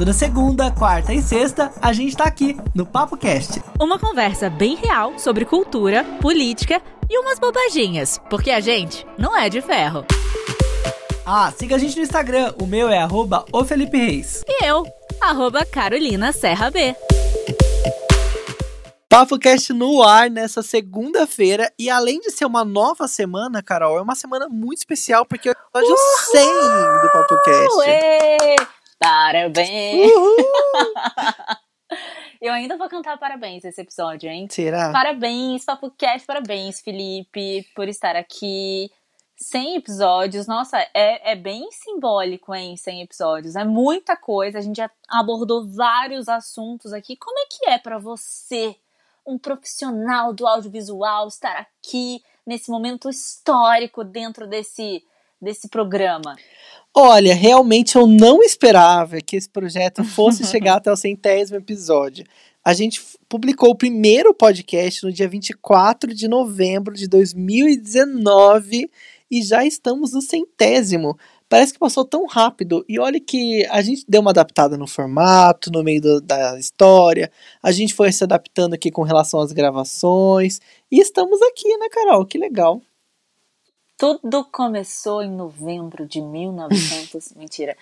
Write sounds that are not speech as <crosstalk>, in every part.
Toda segunda, quarta e sexta, a gente tá aqui no Papo Cast. Uma conversa bem real sobre cultura, política e umas bobaginhas, porque a gente não é de ferro. Ah, siga a gente no Instagram, o meu é arroba o Felipe Reis. E eu, arroba Carolina Serra B. Papo Cast no ar nessa segunda-feira. E além de ser uma nova semana, Carol, é uma semana muito especial, porque hoje é o 100 do Papo Cast. Parabéns! <laughs> Eu ainda vou cantar parabéns esse episódio, hein? Será? Parabéns, Papo Cast, parabéns, Felipe, por estar aqui. 100 episódios, nossa, é, é bem simbólico, hein? 100 episódios. É muita coisa, a gente já abordou vários assuntos aqui. Como é que é para você, um profissional do audiovisual, estar aqui nesse momento histórico dentro desse, desse programa? Olha, realmente eu não esperava que esse projeto fosse <laughs> chegar até o centésimo episódio. A gente publicou o primeiro podcast no dia 24 de novembro de 2019 e já estamos no centésimo. Parece que passou tão rápido. E olha que a gente deu uma adaptada no formato, no meio do, da história. A gente foi se adaptando aqui com relação às gravações. E estamos aqui, né, Carol? Que legal. Tudo começou em novembro de 1900. <laughs> Mentira.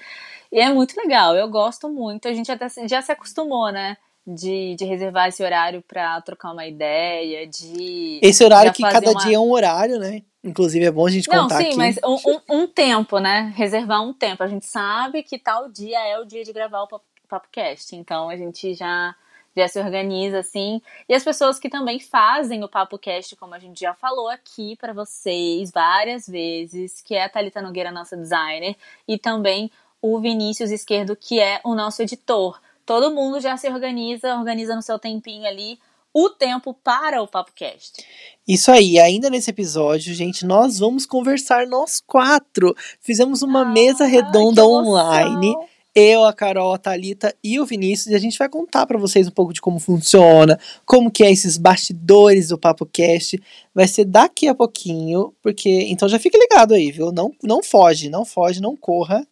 E é muito legal, eu gosto muito. A gente até já se acostumou, né? De, de reservar esse horário para trocar uma ideia, de. Esse horário que cada uma... dia é um horário, né? Inclusive é bom a gente Não, contar sim, aqui. mas um, um, um, tempo, né? Reservar um tempo. A gente sabe que tal dia é o dia de gravar o PapoCast. Então a gente já já se organiza assim. E as pessoas que também fazem o Papo Cast, como a gente já falou aqui para vocês várias vezes, que é a Thalita Nogueira, nossa designer, e também o Vinícius Esquerdo, que é o nosso editor. Todo mundo já se organiza, organiza no seu tempinho ali o tempo para o Papo Cast. Isso aí, ainda nesse episódio, gente, nós vamos conversar nós quatro. Fizemos uma ah, mesa redonda online eu, a Carol, a Thalita e o Vinícius, e a gente vai contar para vocês um pouco de como funciona, como que é esses bastidores do Papo Cast. Vai ser daqui a pouquinho, porque então já fique ligado aí, viu? Não, não foge, não foge, não corra,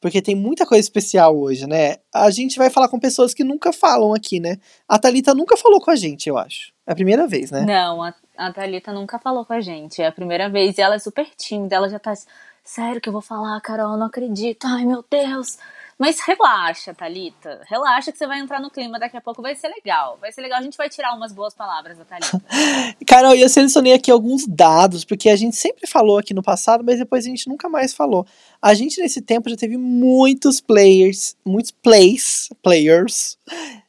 porque tem muita coisa especial hoje, né? A gente vai falar com pessoas que nunca falam aqui, né? A Thalita nunca falou com a gente, eu acho. É a primeira vez, né? Não, a, a Thalita nunca falou com a gente. É a primeira vez. E ela é super tímida, ela já tá. Sério que eu vou falar, Carol, não acredito. Ai, meu Deus. Mas relaxa, Thalita. Relaxa que você vai entrar no clima. Daqui a pouco vai ser legal. Vai ser legal. A gente vai tirar umas boas palavras da Thalita. <laughs> Carol, eu selecionei aqui alguns dados, porque a gente sempre falou aqui no passado, mas depois a gente nunca mais falou. A gente, nesse tempo, já teve muitos players, muitos plays, players,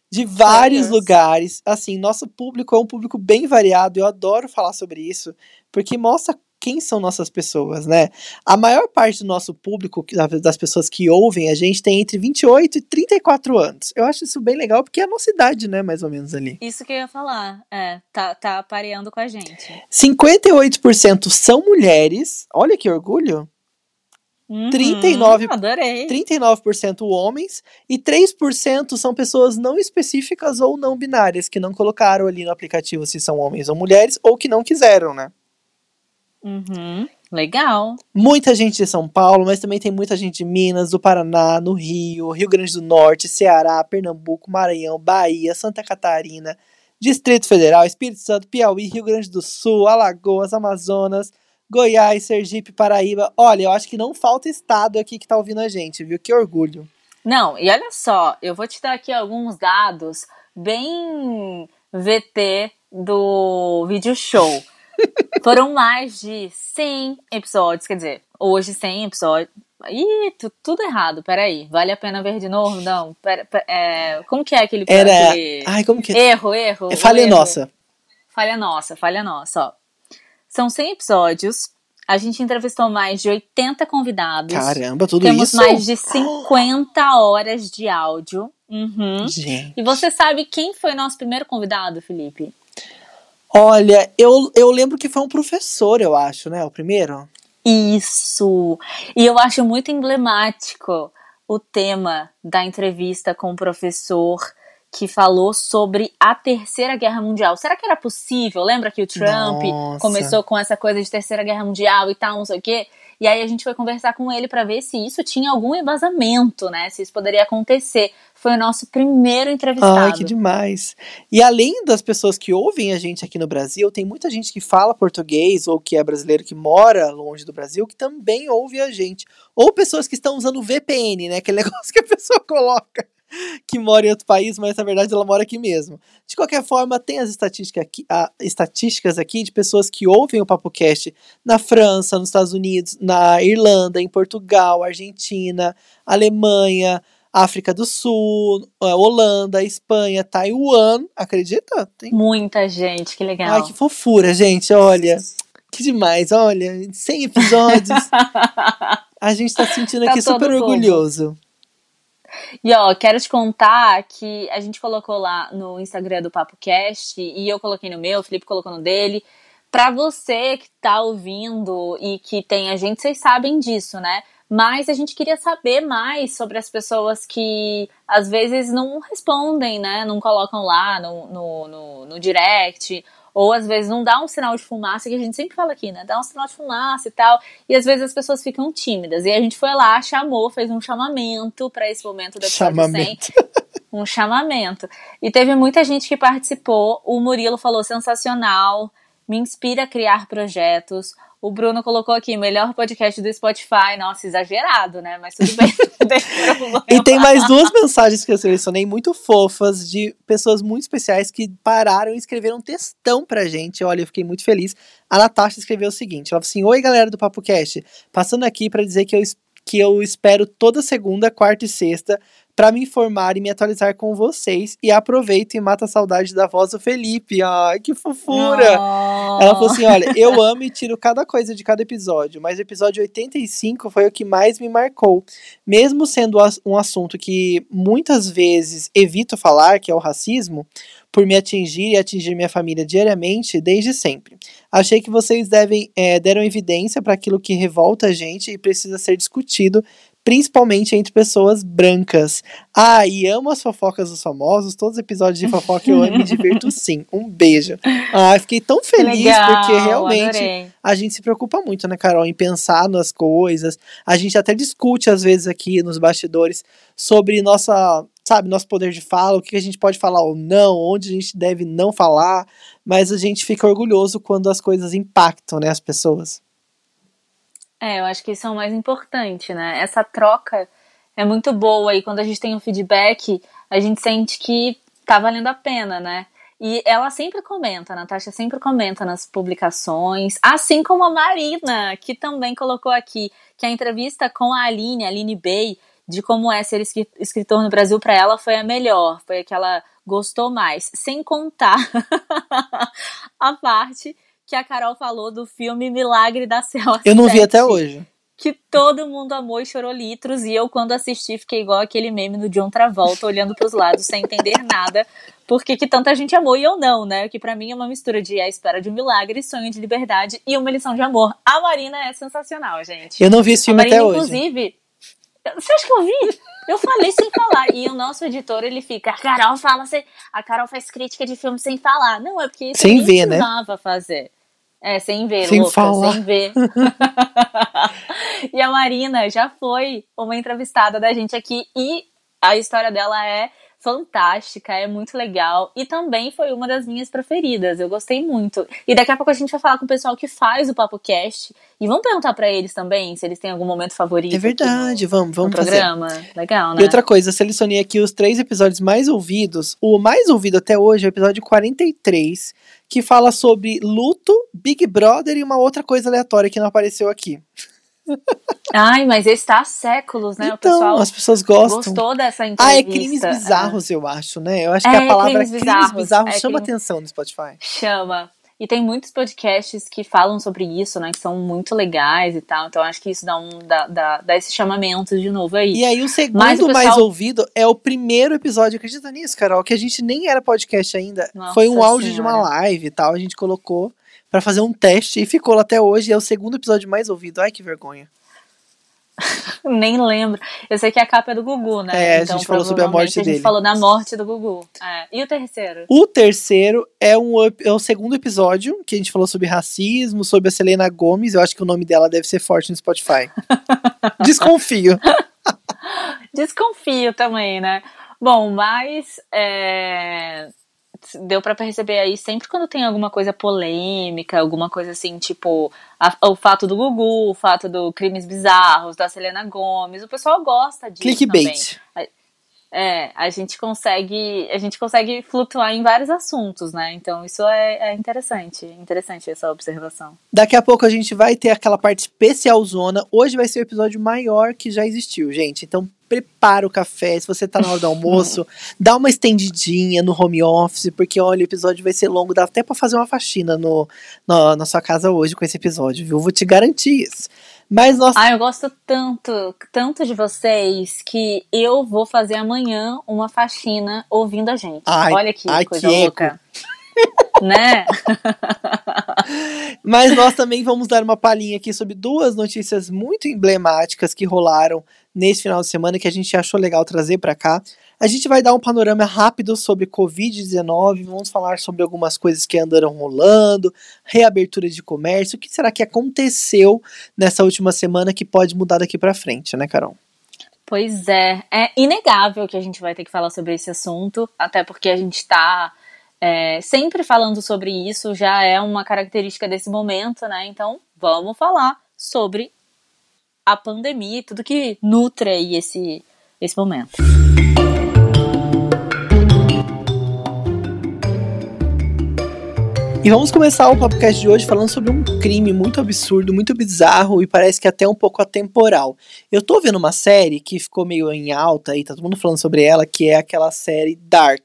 de vários players. lugares. Assim, nosso público é um público bem variado. Eu adoro falar sobre isso, porque mostra quem são nossas pessoas, né? A maior parte do nosso público, das pessoas que ouvem a gente, tem entre 28 e 34 anos. Eu acho isso bem legal, porque é a nossa idade, né? Mais ou menos ali. Isso que eu ia falar. É, tá, tá pareando com a gente. 58% são mulheres. Olha que orgulho. Uhum, 39, adorei. 39% homens e 3% são pessoas não específicas ou não binárias, que não colocaram ali no aplicativo se são homens ou mulheres, ou que não quiseram, né? Uhum. Legal. Muita gente de São Paulo, mas também tem muita gente de Minas, do Paraná, no Rio, Rio Grande do Norte, Ceará, Pernambuco, Maranhão, Bahia, Santa Catarina, Distrito Federal, Espírito Santo, Piauí, Rio Grande do Sul, Alagoas, Amazonas, Goiás, Sergipe, Paraíba. Olha, eu acho que não falta estado aqui que tá ouvindo a gente, viu? Que orgulho. Não, e olha só, eu vou te dar aqui alguns dados bem VT do vídeo show. Foram mais de 100 episódios, quer dizer, hoje 100 episódios. Ih, tudo errado, peraí. Vale a pena ver de novo? Não. Pera, pera, é, como que é aquele... Era... Aquele... Ai, como que é? Erro, erro. É falha erro. nossa. Falha nossa, falha nossa, ó. São 100 episódios. A gente entrevistou mais de 80 convidados. Caramba, tudo Temos isso? Temos mais de 50 horas de áudio. Uhum. Gente. E você sabe quem foi nosso primeiro convidado, Felipe? Olha, eu, eu lembro que foi um professor, eu acho, né? O primeiro. Isso! E eu acho muito emblemático o tema da entrevista com o professor que falou sobre a Terceira Guerra Mundial. Será que era possível? Lembra que o Trump Nossa. começou com essa coisa de Terceira Guerra Mundial e tal, não sei o quê? E aí a gente foi conversar com ele para ver se isso tinha algum embasamento, né? Se isso poderia acontecer. Foi o nosso primeiro entrevistado. Ai, que demais. E além das pessoas que ouvem a gente aqui no Brasil, tem muita gente que fala português ou que é brasileiro que mora longe do Brasil que também ouve a gente. Ou pessoas que estão usando VPN, né? Aquele <laughs> negócio que a pessoa coloca <laughs> que mora em outro país, mas na verdade ela mora aqui mesmo. De qualquer forma, tem as estatísticas aqui, a, estatísticas aqui de pessoas que ouvem o PapoCast na França, nos Estados Unidos, na Irlanda, em Portugal, Argentina, Alemanha, África do Sul, eh, Holanda, Espanha, Taiwan, acredita? Tem... Muita gente, que legal. Ai, que fofura, gente, olha. Que demais, olha, 100 episódios. <laughs> a gente tá sentindo tá aqui super orgulhoso. E ó, quero te contar que a gente colocou lá no Instagram do PapoCast e eu coloquei no meu, o Felipe colocou no dele. Pra você que tá ouvindo e que tem a gente, vocês sabem disso, né? Mas a gente queria saber mais sobre as pessoas que às vezes não respondem, né? Não colocam lá no, no, no, no direct ou às vezes não dá um sinal de fumaça, que a gente sempre fala aqui, né? Dá um sinal de fumaça e tal. E às vezes as pessoas ficam tímidas. E a gente foi lá, chamou, fez um chamamento para esse momento episódio chamamento. 100. <laughs> Um chamamento. E teve muita gente que participou. O Murilo falou sensacional, me inspira a criar projetos. O Bruno colocou aqui, melhor podcast do Spotify. Nossa, exagerado, né? Mas tudo bem, <laughs> E tem mais duas mensagens que eu selecionei muito fofas de pessoas muito especiais que pararam e escreveram um textão pra gente. Olha, eu fiquei muito feliz. A Natasha escreveu o seguinte: ela falou assim: Oi, galera do Papo Cast, passando aqui para dizer que eu que eu espero toda segunda, quarta e sexta para me informar e me atualizar com vocês. E aproveito e mata a saudade da voz do Felipe. Ai, que fofura! Oh. Ela falou assim: olha, eu amo e tiro cada coisa de cada episódio, mas o episódio 85 foi o que mais me marcou. Mesmo sendo um assunto que muitas vezes evito falar, que é o racismo, por me atingir e atingir minha família diariamente desde sempre. Achei que vocês devem, é, deram evidência para aquilo que revolta a gente e precisa ser discutido principalmente entre pessoas brancas. Ah, e amo as fofocas dos famosos, todos os episódios de fofoca eu amo e me divirto <laughs> sim. Um beijo. Ah, fiquei tão feliz Legal, porque realmente adorei. a gente se preocupa muito, né, Carol, em pensar nas coisas. A gente até discute às vezes aqui nos bastidores sobre nossa, sabe, nosso poder de fala, o que a gente pode falar ou não, onde a gente deve não falar, mas a gente fica orgulhoso quando as coisas impactam, né, as pessoas. É, eu acho que isso é o mais importante, né? Essa troca é muito boa e quando a gente tem um feedback, a gente sente que tá valendo a pena, né? E ela sempre comenta, a Natasha sempre comenta nas publicações, assim como a Marina, que também colocou aqui que a entrevista com a Aline, a Aline Bey, de como é ser escritor no Brasil para ela foi a melhor, foi a que ela gostou mais, sem contar <laughs> a parte que a Carol falou do filme Milagre da Céu. Eu não 7, vi até hoje. Que todo mundo amou e chorou litros. E eu, quando assisti, fiquei igual aquele meme do John Travolta, olhando pros lados sem entender nada. Porque que tanta gente amou e eu não, né? Que para mim é uma mistura de A Espera de um Milagre, Sonho de Liberdade e Uma Lição de Amor. A Marina é sensacional, gente. Eu não vi esse filme Marina, até hoje. Inclusive, você acha que eu vi? Eu falei sem falar. E o nosso editor, ele fica, a Carol fala sem. A Carol faz crítica de filme sem falar. Não, é porque isso sem ver, né? fazer. É, sem ver, sem louca, falar. sem ver. <laughs> e a Marina já foi uma entrevistada da gente aqui e a história dela é fantástica, é muito legal e também foi uma das minhas preferidas. Eu gostei muito. E daqui a pouco a gente vai falar com o pessoal que faz o Papo Cast e vamos perguntar para eles também se eles têm algum momento favorito. É verdade, no, vamos, vamos no programa. Fazer. Legal, né? E outra coisa, eu selecionei aqui os três episódios mais ouvidos. O mais ouvido até hoje é o episódio 43, que fala sobre luto, Big Brother e uma outra coisa aleatória que não apareceu aqui. <laughs> Ai, mas esse tá há séculos, né? Então, o pessoal as pessoas gostam. Gostou dessa entrevista. Ah, é crimes bizarros, é. eu acho, né? Eu acho que é, a palavra crimes bizarros, crimes bizarros é, chama crime... atenção no Spotify. Chama. E tem muitos podcasts que falam sobre isso, né? Que são muito legais e tal. Então acho que isso dá, um, dá, dá, dá esse chamamento de novo aí. E aí o segundo o pessoal... mais ouvido é o primeiro episódio. Acredita nisso, Carol? Que a gente nem era podcast ainda. Nossa Foi um áudio de uma live e tal. A gente colocou para fazer um teste e ficou lá até hoje. É o segundo episódio mais ouvido. Ai, que vergonha. <laughs> Nem lembro. Eu sei que a capa é do Gugu, né? É, então, a gente falou sobre a morte dele. A gente falou da morte do Gugu. É. E o terceiro? O terceiro é, um, é o segundo episódio, que a gente falou sobre racismo, sobre a Selena Gomes. Eu acho que o nome dela deve ser forte no Spotify. <laughs> Desconfio. Desconfio também, né? Bom, mas é, deu para perceber aí sempre quando tem alguma coisa polêmica, alguma coisa assim, tipo a, o fato do Gugu, o fato do crimes bizarros, da Selena Gomes, o pessoal gosta disso Clickbait. também. É, a gente consegue, a gente consegue flutuar em vários assuntos, né? Então isso é, é interessante, interessante essa observação. Daqui a pouco a gente vai ter aquela parte especial zona. Hoje vai ser o episódio maior que já existiu, gente. Então prepara o café, se você tá na hora do almoço, <laughs> dá uma estendidinha no home office, porque olha, o episódio vai ser longo, dá até para fazer uma faxina no, no, na sua casa hoje com esse episódio, viu? Vou te garantir isso. Mas nós. Ah, eu gosto tanto, tanto de vocês que eu vou fazer amanhã uma faxina ouvindo a gente. Ai, Olha que ai, coisa que louca. <laughs> né? <laughs> Mas nós também vamos dar uma palhinha aqui sobre duas notícias muito emblemáticas que rolaram nesse final de semana que a gente achou legal trazer para cá. A gente vai dar um panorama rápido sobre Covid-19, vamos falar sobre algumas coisas que andaram rolando, reabertura de comércio, o que será que aconteceu nessa última semana que pode mudar daqui para frente, né, Carol? Pois é, é inegável que a gente vai ter que falar sobre esse assunto, até porque a gente está é, sempre falando sobre isso, já é uma característica desse momento, né? Então vamos falar sobre a pandemia e tudo que nutre aí esse, esse momento. E vamos começar o podcast de hoje falando sobre um crime muito absurdo, muito bizarro e parece que até um pouco atemporal. Eu tô vendo uma série que ficou meio em alta aí, tá todo mundo falando sobre ela, que é aquela série Dark.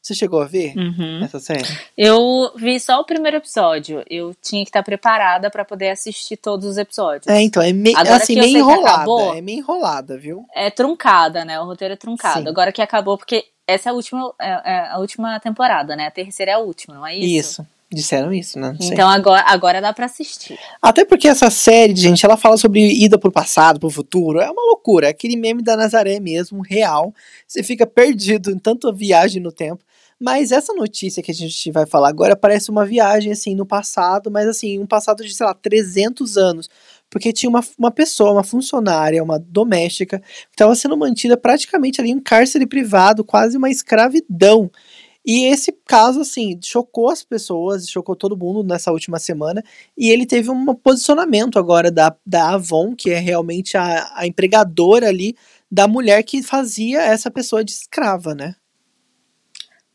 Você chegou a ver uhum. essa série? Eu vi só o primeiro episódio. Eu tinha que estar preparada para poder assistir todos os episódios. É, então, é meio assim, meio enrolada. Acabou, é meio enrolada, viu? É truncada, né? O roteiro é truncado. Sim. Agora que acabou, porque essa é a última, é, é a última temporada, né? A terceira é a última, não é isso? Isso. Disseram isso, né? Então agora, agora dá para assistir. Até porque essa série, gente, ela fala sobre ida pro passado, pro futuro. É uma loucura. É aquele meme da Nazaré mesmo, real. Você fica perdido em tanta viagem no tempo. Mas essa notícia que a gente vai falar agora parece uma viagem, assim, no passado, mas assim, um passado de, sei lá, 300 anos. Porque tinha uma, uma pessoa, uma funcionária, uma doméstica, que estava sendo mantida praticamente ali em cárcere privado, quase uma escravidão. E esse caso, assim, chocou as pessoas, chocou todo mundo nessa última semana. E ele teve um posicionamento agora da, da Avon, que é realmente a, a empregadora ali da mulher que fazia essa pessoa de escrava, né?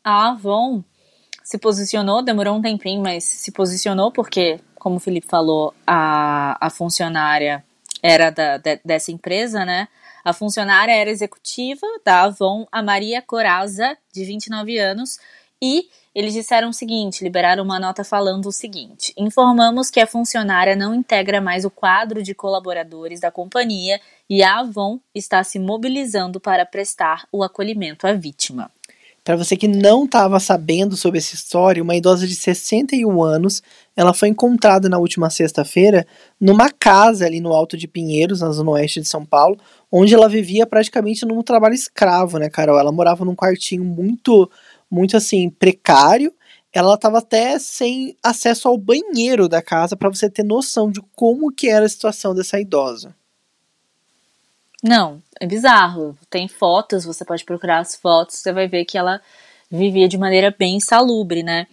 A Avon se posicionou, demorou um tempinho, mas se posicionou porque, como o Felipe falou, a, a funcionária era da, de, dessa empresa, né? A funcionária era executiva da Avon, a Maria Coraza, de 29 anos, e eles disseram o seguinte, liberaram uma nota falando o seguinte: informamos que a funcionária não integra mais o quadro de colaboradores da companhia e a Avon está se mobilizando para prestar o acolhimento à vítima. Para você que não estava sabendo sobre essa história, uma idosa de 61 anos, ela foi encontrada na última sexta-feira numa casa ali no Alto de Pinheiros, na zona oeste de São Paulo, onde ela vivia praticamente num trabalho escravo, né, Carol? Ela morava num quartinho muito, muito assim, precário. Ela estava até sem acesso ao banheiro da casa, para você ter noção de como que era a situação dessa idosa. Não, é bizarro. Tem fotos, você pode procurar as fotos, você vai ver que ela vivia de maneira bem insalubre, né?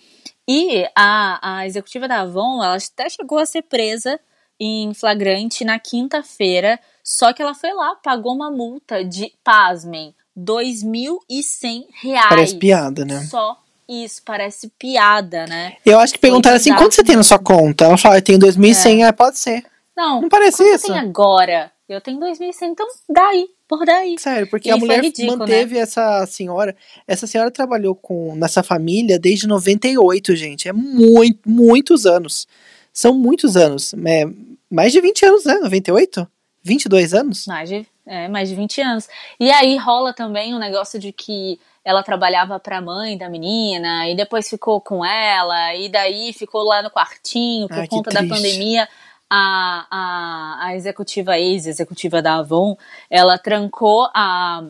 E a, a executiva da Avon, ela até chegou a ser presa em flagrante na quinta-feira, só que ela foi lá, pagou uma multa de, pasmem, 2.100 reais. Parece piada, né? Só isso, parece piada, né? Eu acho que perguntaram assim, quanto você tem na sua conta? Ela falou, eu tenho 2.100, é. é, pode ser. Não, não parece isso. tem agora? Eu tenho 2.100, então daí, por daí. Sério, porque e a mulher ridículo, manteve né? essa senhora. Essa senhora trabalhou com nessa família desde 98, gente. É muito, muitos anos. São muitos anos. É, mais de 20 anos, né? 98? 22 anos? Mais de, é, mais de 20 anos. E aí rola também o um negócio de que ela trabalhava para a mãe da menina e depois ficou com ela e daí ficou lá no quartinho por Ai, conta da pandemia. A, a, a executiva, ex-executiva da Avon, ela trancou a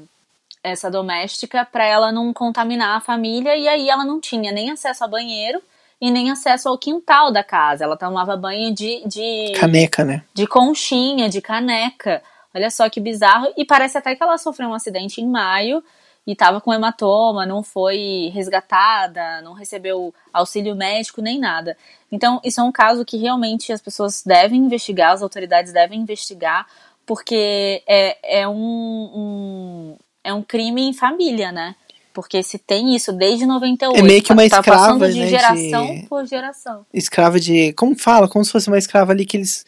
essa doméstica para ela não contaminar a família e aí ela não tinha nem acesso a banheiro e nem acesso ao quintal da casa. Ela tomava banho de, de caneca, né? De conchinha, de caneca. Olha só que bizarro. E parece até que ela sofreu um acidente em maio e estava com hematoma, não foi resgatada, não recebeu auxílio médico nem nada. Então, isso é um caso que realmente as pessoas devem investigar, as autoridades devem investigar, porque é, é um, um é um crime em família, né? Porque se tem isso desde 98. É meio que uma escrava, tá passando de né, geração de- por geração. Escrava de. Como fala? Como se fosse uma escrava ali que eles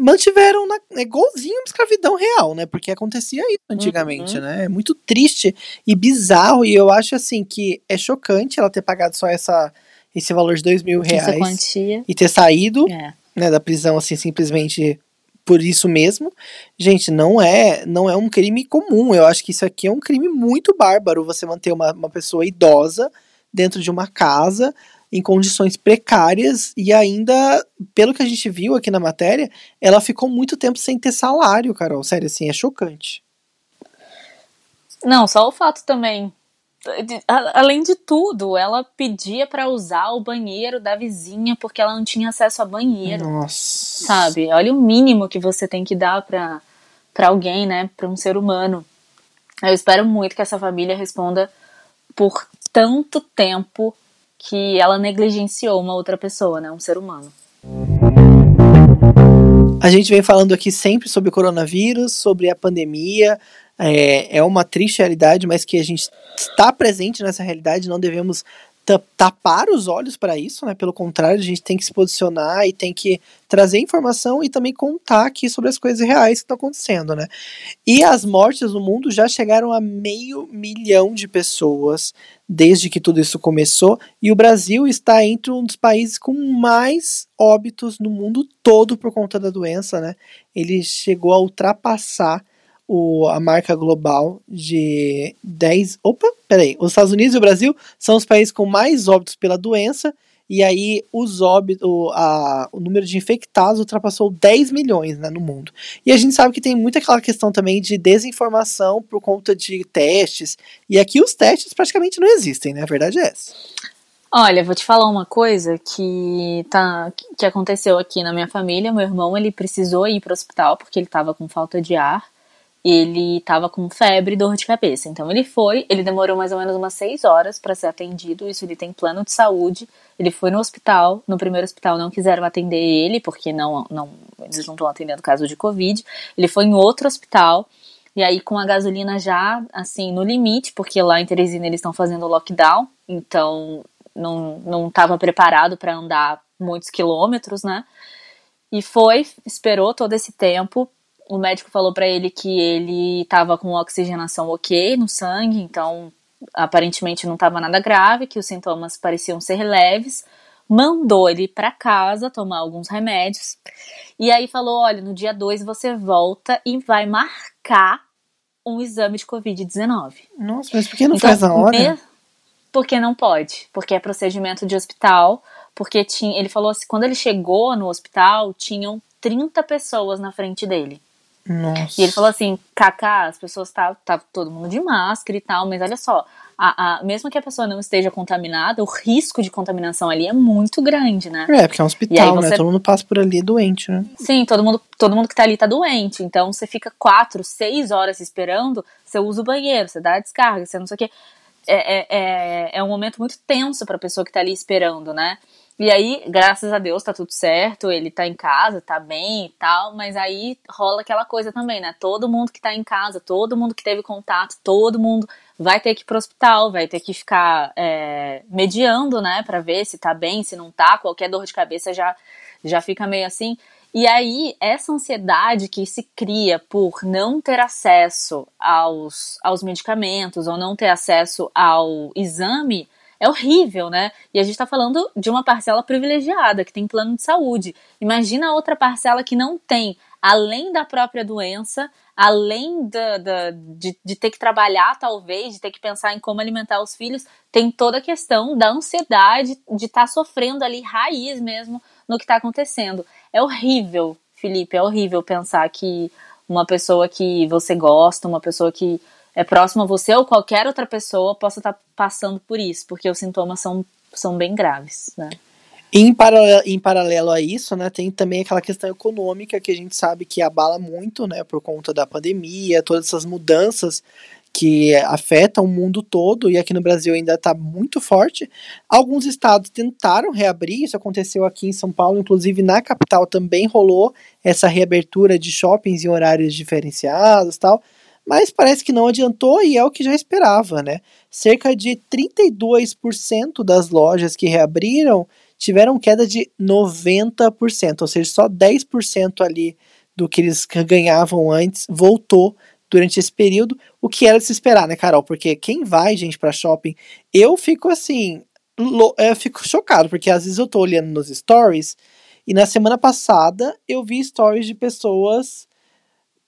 mantiveram na, é igualzinho uma escravidão real, né? Porque acontecia isso antigamente, Uhum. né? É muito triste e bizarro. E eu acho assim que é chocante ela ter pagado só essa, esse valor de dois mil Essa reais quantia. e ter saído É. né, da prisão assim simplesmente por isso mesmo. Gente, não é não é um crime comum. Eu acho que isso aqui é um crime muito bárbaro. Você manter uma, uma pessoa idosa dentro de uma casa em condições precárias e ainda, pelo que a gente viu aqui na matéria, ela ficou muito tempo sem ter salário, Carol. Sério, assim, é chocante. Não, só o fato também. além de tudo, ela pedia pra usar o banheiro da vizinha porque ela não tinha acesso a banheiro. Nossa. sabe? Olha o mínimo que você tem que dar pra, pra alguém, né? Pra um ser humano. Eu espero muito que essa família responda por tanto tempo que ela negligenciou uma outra pessoa, né? Um ser humano. A gente vem falando aqui sempre sobre coronavírus, sobre a pandemia. É, é uma triste realidade, mas que a gente está presente nessa realidade, não devemos tapar os olhos para isso, né? Pelo contrário, a gente tem que se posicionar e tem que trazer informação e também contar aqui sobre as coisas reais que estão acontecendo, né? E as mortes no mundo já chegaram a meio milhão de pessoas desde que tudo isso começou, e o Brasil está entre um dos países com mais óbitos no mundo todo por conta da doença, né? Ele chegou a ultrapassar o, a marca global de 10. Opa, peraí. Os Estados Unidos e o Brasil são os países com mais óbitos pela doença. E aí os óbitos, o, a, o número de infectados ultrapassou 10 milhões né, no mundo. E a gente sabe que tem muita aquela questão também de desinformação por conta de testes. E aqui os testes praticamente não existem, né? A verdade é essa. Olha, vou te falar uma coisa que tá que aconteceu aqui na minha família. Meu irmão, ele precisou ir para o hospital porque ele tava com falta de ar. Ele tava com febre e dor de cabeça. Então ele foi, ele demorou mais ou menos umas seis horas para ser atendido. Isso ele tem plano de saúde. Ele foi no hospital. No primeiro hospital não quiseram atender ele porque não, não eles não estão atendendo caso de covid. Ele foi em outro hospital. E aí, com a gasolina já, assim, no limite, porque lá em Teresina eles estão fazendo lockdown, então não, não estava preparado para andar muitos quilômetros, né? E foi, esperou todo esse tempo. O médico falou para ele que ele estava com oxigenação ok no sangue, então aparentemente não estava nada grave, que os sintomas pareciam ser leves. Mandou ele para casa tomar alguns remédios. E aí falou: olha, no dia 2 você volta e vai marcar um exame de Covid-19. Nossa, mas por que não Então, faz na hora? me- Porque não pode, porque é procedimento de hospital, porque tinha, ele falou assim, quando ele chegou no hospital, tinham 30 pessoas na frente dele. Nossa. E ele falou assim, Kaká, as pessoas tá, tá todo mundo de máscara e tal, mas olha só, a, a- mesmo que a pessoa não esteja contaminada, o risco de contaminação ali é muito grande, né? É, porque é um hospital, né? você- Todo mundo passa por ali doente, né? Sim, todo mundo, todo mundo que tá ali tá doente. Então você fica quatro, seis horas esperando, você usa o banheiro, você dá a descarga, você não sei o quê. É, é, é, é um momento muito tenso pra pessoa que tá ali esperando, né? E aí, graças a Deus, tá tudo certo, ele tá em casa, tá bem e tal, mas aí rola aquela coisa também, né? Todo mundo que tá em casa, todo mundo que teve contato, todo mundo vai ter que ir pro hospital, vai ter que ficar é, mediando, né, pra ver se tá bem, se não tá, qualquer dor de cabeça já, já fica meio assim. E aí, essa ansiedade que se cria por não ter acesso aos, aos medicamentos ou não ter acesso ao exame é horrível, né? E a gente tá falando de uma parcela privilegiada, que tem plano de saúde. Imagina outra parcela que não tem, além da própria doença, além da, da- de, de ter que trabalhar, talvez, de ter que pensar em como alimentar os filhos, tem toda a questão da ansiedade de estar sofrendo ali raiz mesmo no que está acontecendo. É horrível Felipe, é horrível pensar que uma pessoa que você gosta, uma pessoa que é próxima a você ou qualquer outra pessoa possa estar tá passando por isso, porque os sintomas são, são bem graves, né? Em paralelo, em paralelo a isso, né, tem também aquela questão econômica que a gente sabe que abala muito, né, por conta da pandemia, todas essas mudanças que afetam o mundo todo e aqui no Brasil ainda está muito forte. Alguns estados tentaram reabrir, isso aconteceu aqui em São Paulo, inclusive na capital também rolou essa reabertura de shoppings em horários diferenciados, tal mas parece que não adiantou e é o que já esperava, né? Cerca de 32% das lojas que reabriram tiveram queda de 90%, ou seja, só 10% ali do que eles ganhavam antes voltou durante esse período, o que era de se esperar, né, Carol? Porque quem vai, gente, para shopping, eu fico assim, eu fico chocado, porque às vezes eu tô olhando nos stories e na semana passada eu vi stories de pessoas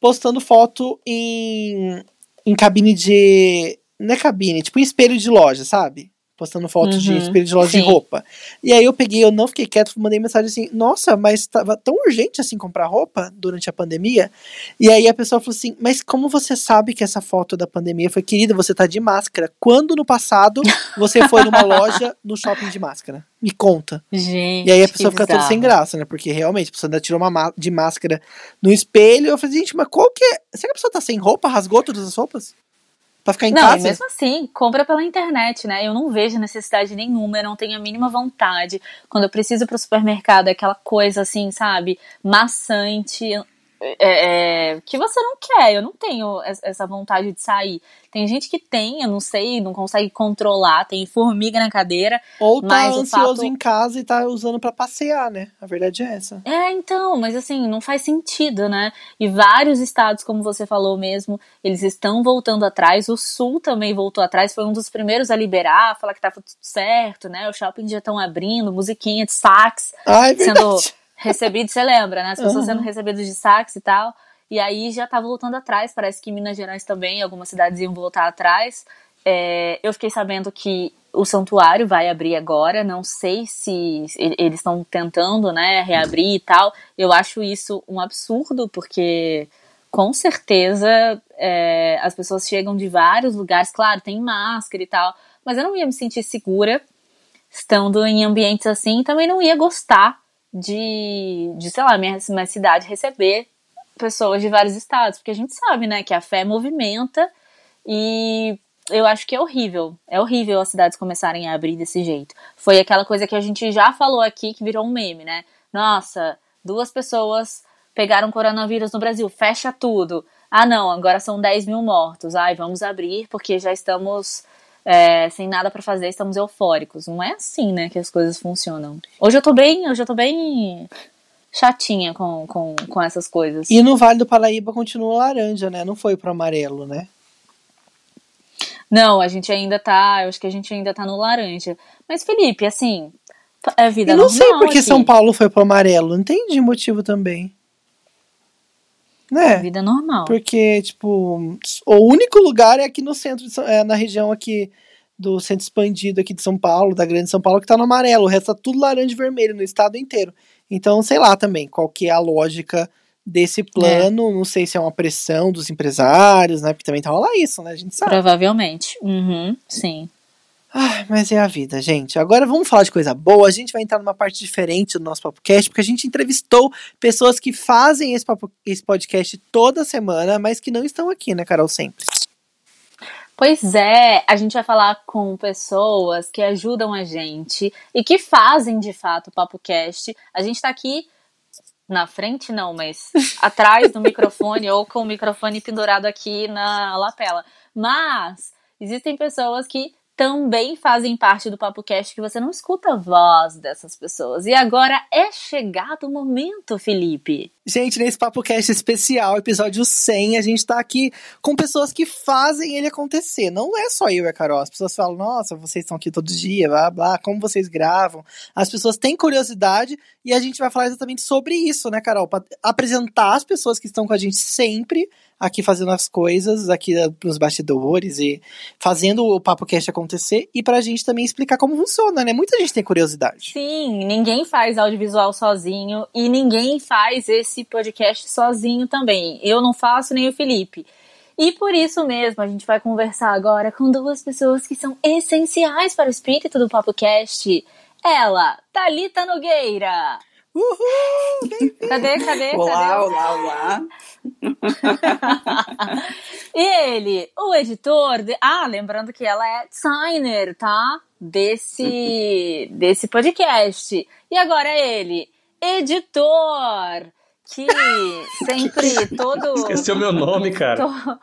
postando foto em, em cabine de. Não é cabine, tipo em espelho de loja, sabe? Postando fotos uhum, de espelho de loja sim. de roupa. E aí eu peguei, eu não fiquei quieto, mandei mensagem assim, nossa, mas tava tão urgente assim comprar roupa durante a pandemia. E aí a pessoa falou assim, mas como você sabe que essa foto da pandemia foi, querida, você tá de máscara. Quando no passado você foi numa <laughs> loja no shopping de máscara? Me conta. Gente, e aí a pessoa fica toda sem graça, né? Porque realmente a pessoa ainda tirou uma de máscara no espelho. Eu falei, gente, mas qual que é. Será que a pessoa tá sem roupa? Rasgou todas as roupas? Pra ficar em não, casa? mesmo assim, compra pela internet, né? Eu não vejo necessidade nenhuma, eu não tenho a mínima vontade. Quando eu preciso ir pro supermercado, é aquela coisa assim, sabe? Maçante. É, é, que você não quer. Eu não tenho essa vontade de sair. Tem gente que tem, eu não sei, não consegue controlar, tem formiga na cadeira. Ou tá ansioso fato... em casa e tá usando para passear, né? A verdade é essa. É, então, mas assim, não faz sentido, né? E vários estados, como você falou mesmo, eles estão voltando atrás. O Sul também voltou atrás, foi um dos primeiros a liberar, falar que tava tudo certo, né? Os shoppings já estão abrindo, musiquinha de sax Ai, sendo recebido, você lembra, né? As pessoas uhum. sendo recebidas de sax e tal. E aí já tá voltando atrás, parece que Minas Gerais também, algumas cidades iam voltar atrás. É, eu fiquei sabendo que o santuário vai abrir agora, não sei se eles estão tentando, né, reabrir e tal. Eu acho isso um absurdo, porque com certeza é, as pessoas chegam de vários lugares, claro, tem máscara e tal, mas eu não ia me sentir segura estando em ambientes assim, também não ia gostar de, de sei lá, minha, minha cidade receber pessoas de vários estados, porque a gente sabe, né, que a fé movimenta e eu acho que é horrível. É horrível as cidades começarem a abrir desse jeito. Foi aquela coisa que a gente já falou aqui que virou um meme, né? Nossa, duas pessoas pegaram coronavírus no Brasil, fecha tudo. Ah, não, agora são 10 mil mortos. Ai, vamos abrir porque já estamos é, sem nada para fazer, estamos eufóricos. Não é assim, né, que as coisas funcionam. Hoje eu tô bem, hoje eu tô bem chatinha com, com, com essas coisas. E no Vale do Paraíba continua laranja, né? Não foi pro amarelo, né? Não, a gente ainda tá. Eu acho que a gente ainda tá no laranja. Mas, Felipe, assim. É vida Eu não sei porque aqui. São Paulo foi pro amarelo. Não entendi motivo também. Né? Vida normal. Porque, tipo, o único lugar é aqui no centro, de São, é na região aqui do centro expandido aqui de São Paulo, da Grande São Paulo, que tá no amarelo. O resto tá tudo laranja e vermelho no estado inteiro. Então, sei lá também qual que é a lógica desse plano. É. Não sei se é uma pressão dos empresários, né? Porque também tá lá isso, né? A gente sabe. Provavelmente. Uhum, sim. Ah, mas é a vida, gente. Agora vamos falar de coisa boa. A gente vai entrar numa parte diferente do nosso podcast, porque a gente entrevistou pessoas que fazem esse, esse podcast toda semana, mas que não estão aqui, né, Carol? Sempre. Pois é, a gente vai falar com pessoas que ajudam a gente e que fazem de fato o Papo Cast. A gente tá aqui na frente, não, mas <laughs> atrás do microfone ou com o microfone pendurado aqui na lapela. Mas existem pessoas que também fazem parte do Papo Cast que você não escuta a voz dessas pessoas. E agora é chegado o momento, Felipe. Gente, nesse Papo Cast especial, episódio 100, a gente tá aqui com pessoas que fazem ele acontecer. Não é só eu e a Carol. As pessoas falam, nossa, vocês estão aqui todo dia, blá, blá, como vocês gravam. As pessoas têm curiosidade e a gente vai falar exatamente sobre isso, né, Carol? Pra apresentar as pessoas que estão com a gente sempre aqui fazendo as coisas, aqui nos bastidores e fazendo o Papo Cast acontecer e pra gente também explicar como funciona, né? Muita gente tem curiosidade. Sim, ninguém faz audiovisual sozinho e ninguém faz esse podcast sozinho também. Eu não faço nem o Felipe. E por isso mesmo, a gente vai conversar agora com duas pessoas que são essenciais para o espírito do Papo Cast. Ela, Thalita Nogueira. Uhul! Cadê, cadê, Olá, cadê? olá, olá. <laughs> E ele, o editor. De... Ah, lembrando que ela é designer, tá? Desse, desse podcast. E agora ele, editor. <laughs> Que sempre, todo. Esqueceu meu nome, cara. <laughs> to-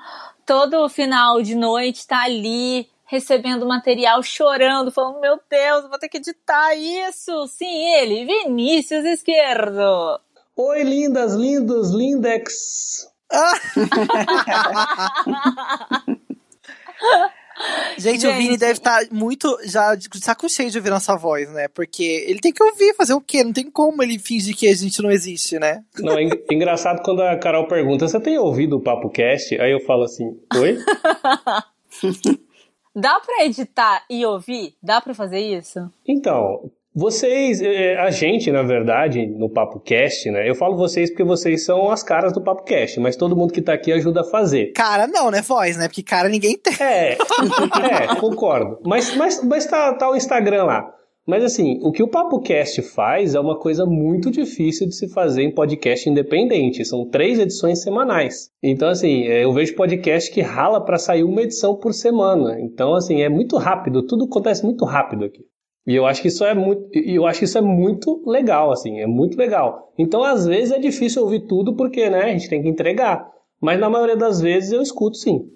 todo final de noite tá ali recebendo material, chorando, falando: Meu Deus, vou ter que editar isso. Sim, ele, Vinícius Esquerdo. Oi, lindas, lindos, lindex. <laughs> Gente, o Vini Gente. deve estar muito já de saco cheio de ouvir nossa voz, né? Porque ele tem que ouvir, fazer o quê? Não tem como ele fingir que a gente não existe, né? Não, é en- <laughs> engraçado quando a Carol pergunta: Você tem ouvido o Papo Cast? Aí eu falo assim: Oi? <laughs> Dá pra editar e ouvir? Dá pra fazer isso? Então, vocês, eh, a gente, na verdade, no Papo Cast, né? Eu falo vocês porque vocês são as caras do Papo Cast, mas todo mundo que tá aqui ajuda a fazer. Cara, não, né? Voz, né? Porque cara ninguém tem. É, é, concordo. Mas, mas, mas tá, tá o Instagram lá. Mas assim, o que o PapoCast faz é uma coisa muito difícil de se fazer em podcast independente. São três edições semanais. Então, assim, é, eu vejo podcast que rala pra sair uma edição por semana. Então, assim, é muito rápido, tudo acontece muito rápido aqui. E eu acho que isso é muito, eu acho que isso é muito legal, assim, é muito legal. Então, às vezes é difícil ouvir tudo porque, né, a gente tem que entregar. Mas na maioria das vezes eu escuto sim.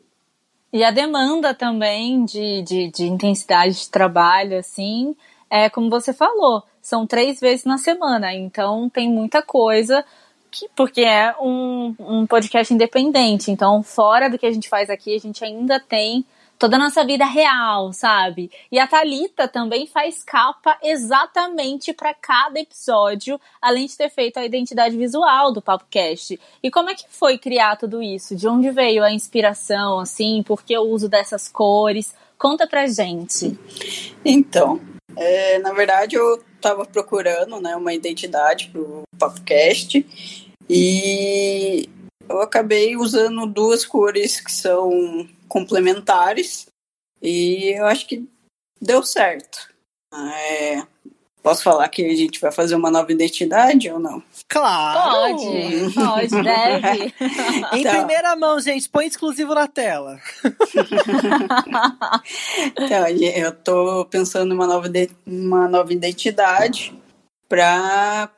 E a demanda também de, de, de intensidade de trabalho, assim, é como você falou, são três vezes na semana, então tem muita coisa, que, porque é um, um podcast independente, então fora do que a gente faz aqui, a gente ainda tem toda a nossa vida real, sabe? E a Thalita também faz capa exatamente para cada episódio, além de ter feito a identidade visual do PapoCast. E como é que foi criar tudo isso? De onde veio a inspiração, assim? Por que o uso dessas cores? Conta pra gente. Então, é, na verdade eu estava procurando né, uma identidade para o PapoCast e eu acabei usando duas cores que são complementares e eu acho que deu certo. É, posso falar que a gente vai fazer uma nova identidade ou não? Claro! Pode, pode, <laughs> deve. Em Tá. primeira mão, gente, põe exclusivo na tela. <laughs> Então, eu tô pensando em uma nova, de- uma nova identidade para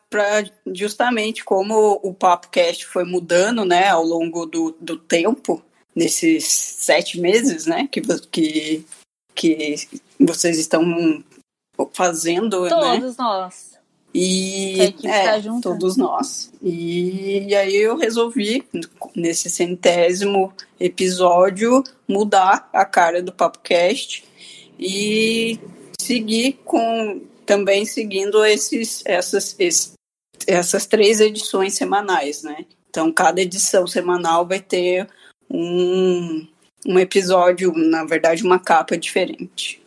justamente como o PapoCast foi mudando né, ao longo do, do tempo, nesses sete meses né, que, que, que vocês estão fazendo, né? Todos nós. E Que a equipe é, tá todos nós. E, aí eu resolvi, nesse centésimo episódio, mudar a cara do PapoCast e seguir com também seguindo esses, essas, esse- essas três edições semanais, né? Então cada edição semanal vai ter um, um episódio, na verdade, uma capa diferente.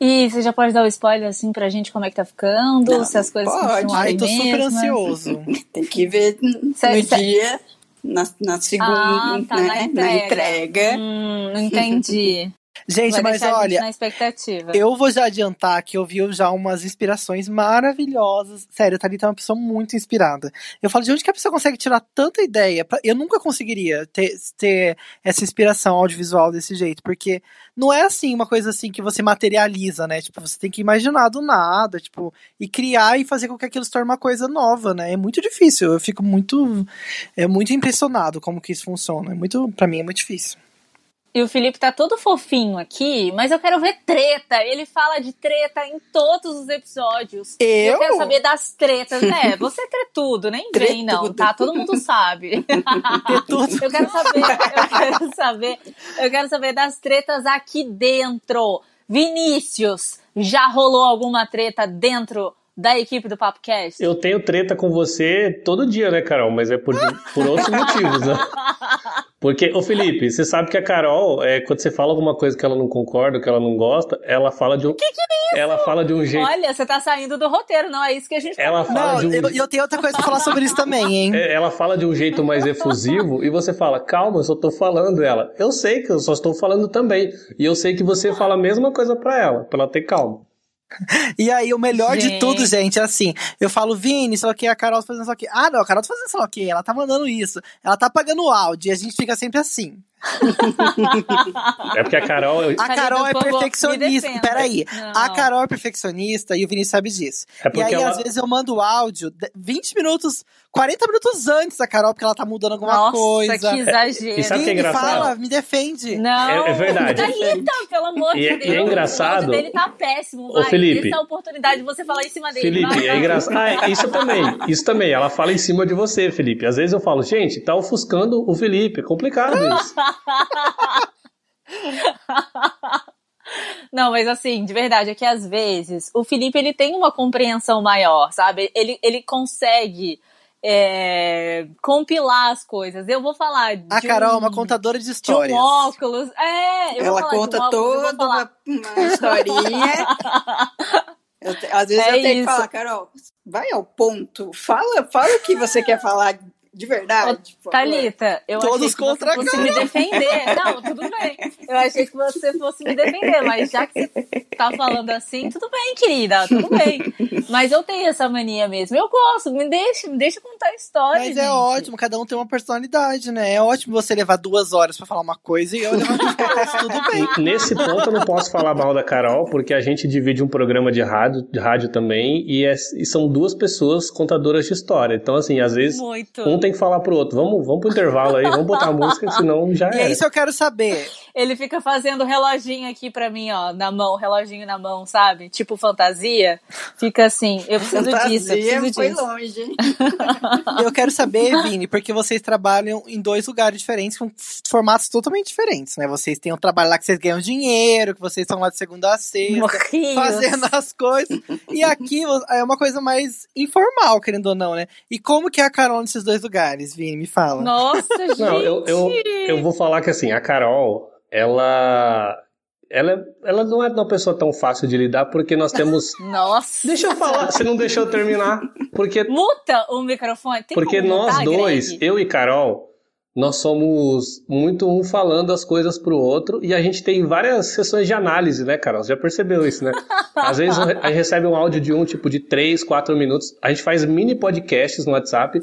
E você já pode dar o spoiler, assim, pra gente como é que tá ficando? Não, se as coisas pode. continuarem Ai, tô super mesmas. ansioso. <laughs> Tem que ver no Cê- cê- dia, na, na segunda, Ah, tá, na né, na entrega. entrega. Hum, não entendi. <laughs> Gente, Vai mas olha, na expectativa. eu vou já adiantar que eu vi já umas inspirações maravilhosas. Sério, a Thalita é uma pessoa muito inspirada. Eu falo, de onde que a pessoa consegue tirar tanta ideia? Eu nunca conseguiria ter, ter essa inspiração audiovisual desse jeito, porque não é assim, uma coisa assim que você materializa, né? Tipo, você tem que imaginar do nada, tipo, e criar e fazer com que aquilo se torne uma coisa nova, né? É muito difícil. Eu fico muito, é muito impressionado como que isso funciona. É muito, para mim é muito difícil. E o Felipe tá todo fofinho aqui, mas eu quero ver treta. Ele fala de treta em todos os episódios. Eu? Eu quero saber das tretas, né? Você é tretudo, nem <laughs> vem não, Tretudo. tá? Todo mundo sabe. <laughs> Tretudo. Eu quero saber, eu quero saber, eu quero saber das tretas aqui dentro. Vinícius, já rolou alguma treta dentro da equipe do PapoCast? Eu tenho treta com você todo dia, né, Carol? Mas é por, por outros <laughs> motivos, né? Porque, ô Felipe, você sabe que a Carol, é, quando você fala alguma coisa que ela não concorda, que ela não gosta, ela fala de um. Que que é isso? Ela fala de um jeito. Olha, você tá saindo do roteiro, não é isso que a gente Ela tá fala Não, de um. eu, eu tenho outra coisa pra falar sobre isso também, hein? É, Ela fala de um jeito mais efusivo e você fala, calma, eu só tô falando ela. Eu sei que eu só estou falando também. E eu sei que você fala a mesma coisa pra ela, pra ela ter calma. E aí, o melhor de Gente. tudo, gente, é assim: eu falo, Vini, sei lá o que, a Carol tá fazendo sei lá o que. Ah, não, a Carol tá fazendo sei lá o que, ela tá mandando isso, ela tá pagando o áudio, e a gente fica sempre assim. É porque a Carol. A Thalita, Carol é perfeccionista. Peraí. Não. A Carol é perfeccionista e o Vinícius sabe disso. É E aí, ela. às vezes, eu mando o áudio de- 20 minutos, 40 minutos antes da Carol, porque ela tá mudando alguma Nossa, coisa. que exagero. E sabe o que é engraçado? fala, me defende. Não, É- é verdade. Thalita, pelo amor E de é- Deus. e é engraçado. O dele tá péssimo. Ô, Vai, Felipe. Essa é a oportunidade de você falar em cima dele. Felipe, vai, é engraçado. Ah, é, isso também, isso também. Ela fala em cima de você, Felipe. Às vezes eu falo, gente, tá ofuscando o Felipe. É complicado <laughs> isso. Não, mas assim, de verdade, é que às vezes o Felipe ele tem uma compreensão maior, sabe? Ele, ele consegue é, compilar as coisas. Eu vou falar de A Carol é um, uma contadora de de um histórias. óculos. É, eu Ela de um conta óculos, toda falar- uma, uma historinha. <laughs> Eu às vezes É eu tenho isso. que falar, Carol, vai ao ponto. Fala, fala o que você quer falar de verdade. favor. Thalita, eu Todos achei que contra você fosse me defender. Não, tudo bem. Eu achei que você fosse me defender, mas já que você tá falando assim, tudo bem, querida, tudo bem. Mas eu tenho essa mania mesmo. Eu gosto, me deixa, me deixa contar a história. Mas gente. é ótimo, cada um tem uma personalidade, né? É ótimo você levar duas horas pra falar uma coisa e eu levar duas horas, tudo bem. Nesse ponto eu não posso falar mal da Carol, porque a gente divide um programa de rádio, de rádio também, e, é- e são duas pessoas contadoras de história. Então, assim, às vezes Muito. um tem que falar pro outro, vamos, vamos pro intervalo aí, vamos botar a música, senão já E é é. isso que eu quero saber. Ele fica fazendo reloginho aqui pra mim, ó, na mão, reloginho na mão, sabe? Tipo fantasia. Fica assim, eu preciso disso, eu Fantasia preciso foi disso. longe? <laughs> Eu quero saber, Vini, porque vocês trabalham em dois lugares diferentes, com formatos totalmente diferentes, né? Vocês têm um trabalho lá que vocês ganham dinheiro, que vocês estão lá de segunda a sexta, fazendo as coisas. E aqui é uma coisa mais informal, querendo ou não, né? E como que é a Carol nesses dois lugares, Vini? Me fala. Nossa, gente. Não, eu, eu, eu vou falar que assim, a Carol, ela. Ela, ela não é uma pessoa tão fácil de lidar porque nós temos. <laughs> Nossa. Deixa eu falar, você não deixou eu terminar. Porque, Muta o microfone. Tem porque como nós dois, Greg? eu e Carol, nós somos muito um falando as coisas pro outro e a gente tem várias sessões de análise, né, Carol? Você já percebeu isso, né? <laughs> Às vezes a gente recebe um áudio de um tipo de 3, 4 minutos. A gente faz mini podcasts no WhatsApp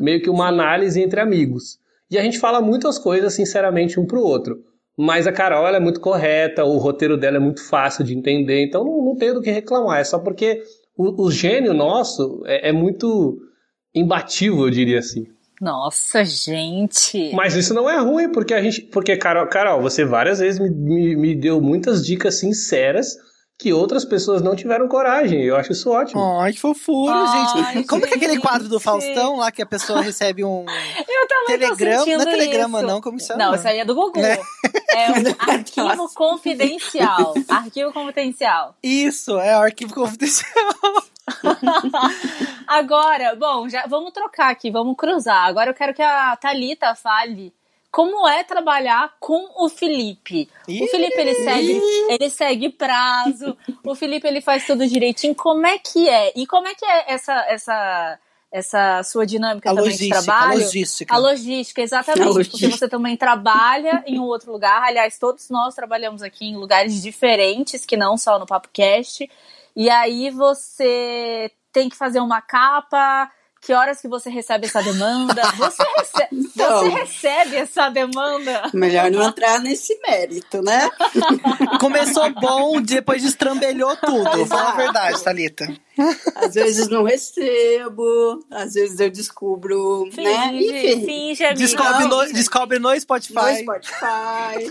meio que uma análise entre amigos. E a gente fala muitas coisas, sinceramente, um pro outro. Mas a Carol, é muito correta, o roteiro dela é muito fácil de entender, então não, não tenho do que reclamar. É só porque o, o gênio nosso é, é muito imbatível, eu diria assim. Nossa, gente. Mas isso não é ruim, porque a gente. Porque, Carol, Carol você várias vezes me, me, me deu muitas dicas sinceras que outras pessoas não tiveram coragem. Eu acho isso ótimo. Ai, que fofura, Ai, gente. Como que é aquele quadro do Faustão lá que a pessoa recebe um Eu também telegrama? Não é telegrama, isso. não, como que chama? Não, isso aí é do Gugu. Né? É um <laughs> arquivo Nossa. confidencial. Arquivo confidencial. Isso, é o arquivo confidencial. <laughs> Agora, bom, já vamos trocar aqui, vamos cruzar. Agora eu quero que a Thalita fale como é trabalhar com o Felipe. O Felipe ele segue, ele segue prazo. O Felipe ele faz tudo direitinho. Como é que é? E como é que é essa essa essa sua dinâmica A também de trabalho? a logística. A logística, exatamente. A Porque logística. você também trabalha em um outro lugar. Aliás, todos nós trabalhamos aqui em lugares diferentes, que não só no PapoCast. E aí você tem que fazer uma capa. Que horas que você recebe essa demanda? Você, <laughs> rece- Então. você recebe essa demanda? Melhor não entrar nesse mérito, né? <laughs> Começou bom, depois destrambelhou tudo. Fala a verdade, Thalita. Às vezes não recebo, às vezes eu descubro, né? Finge, Enfim, finge, amiga. Descobre Não, no, descobre no Spotify. no Spotify.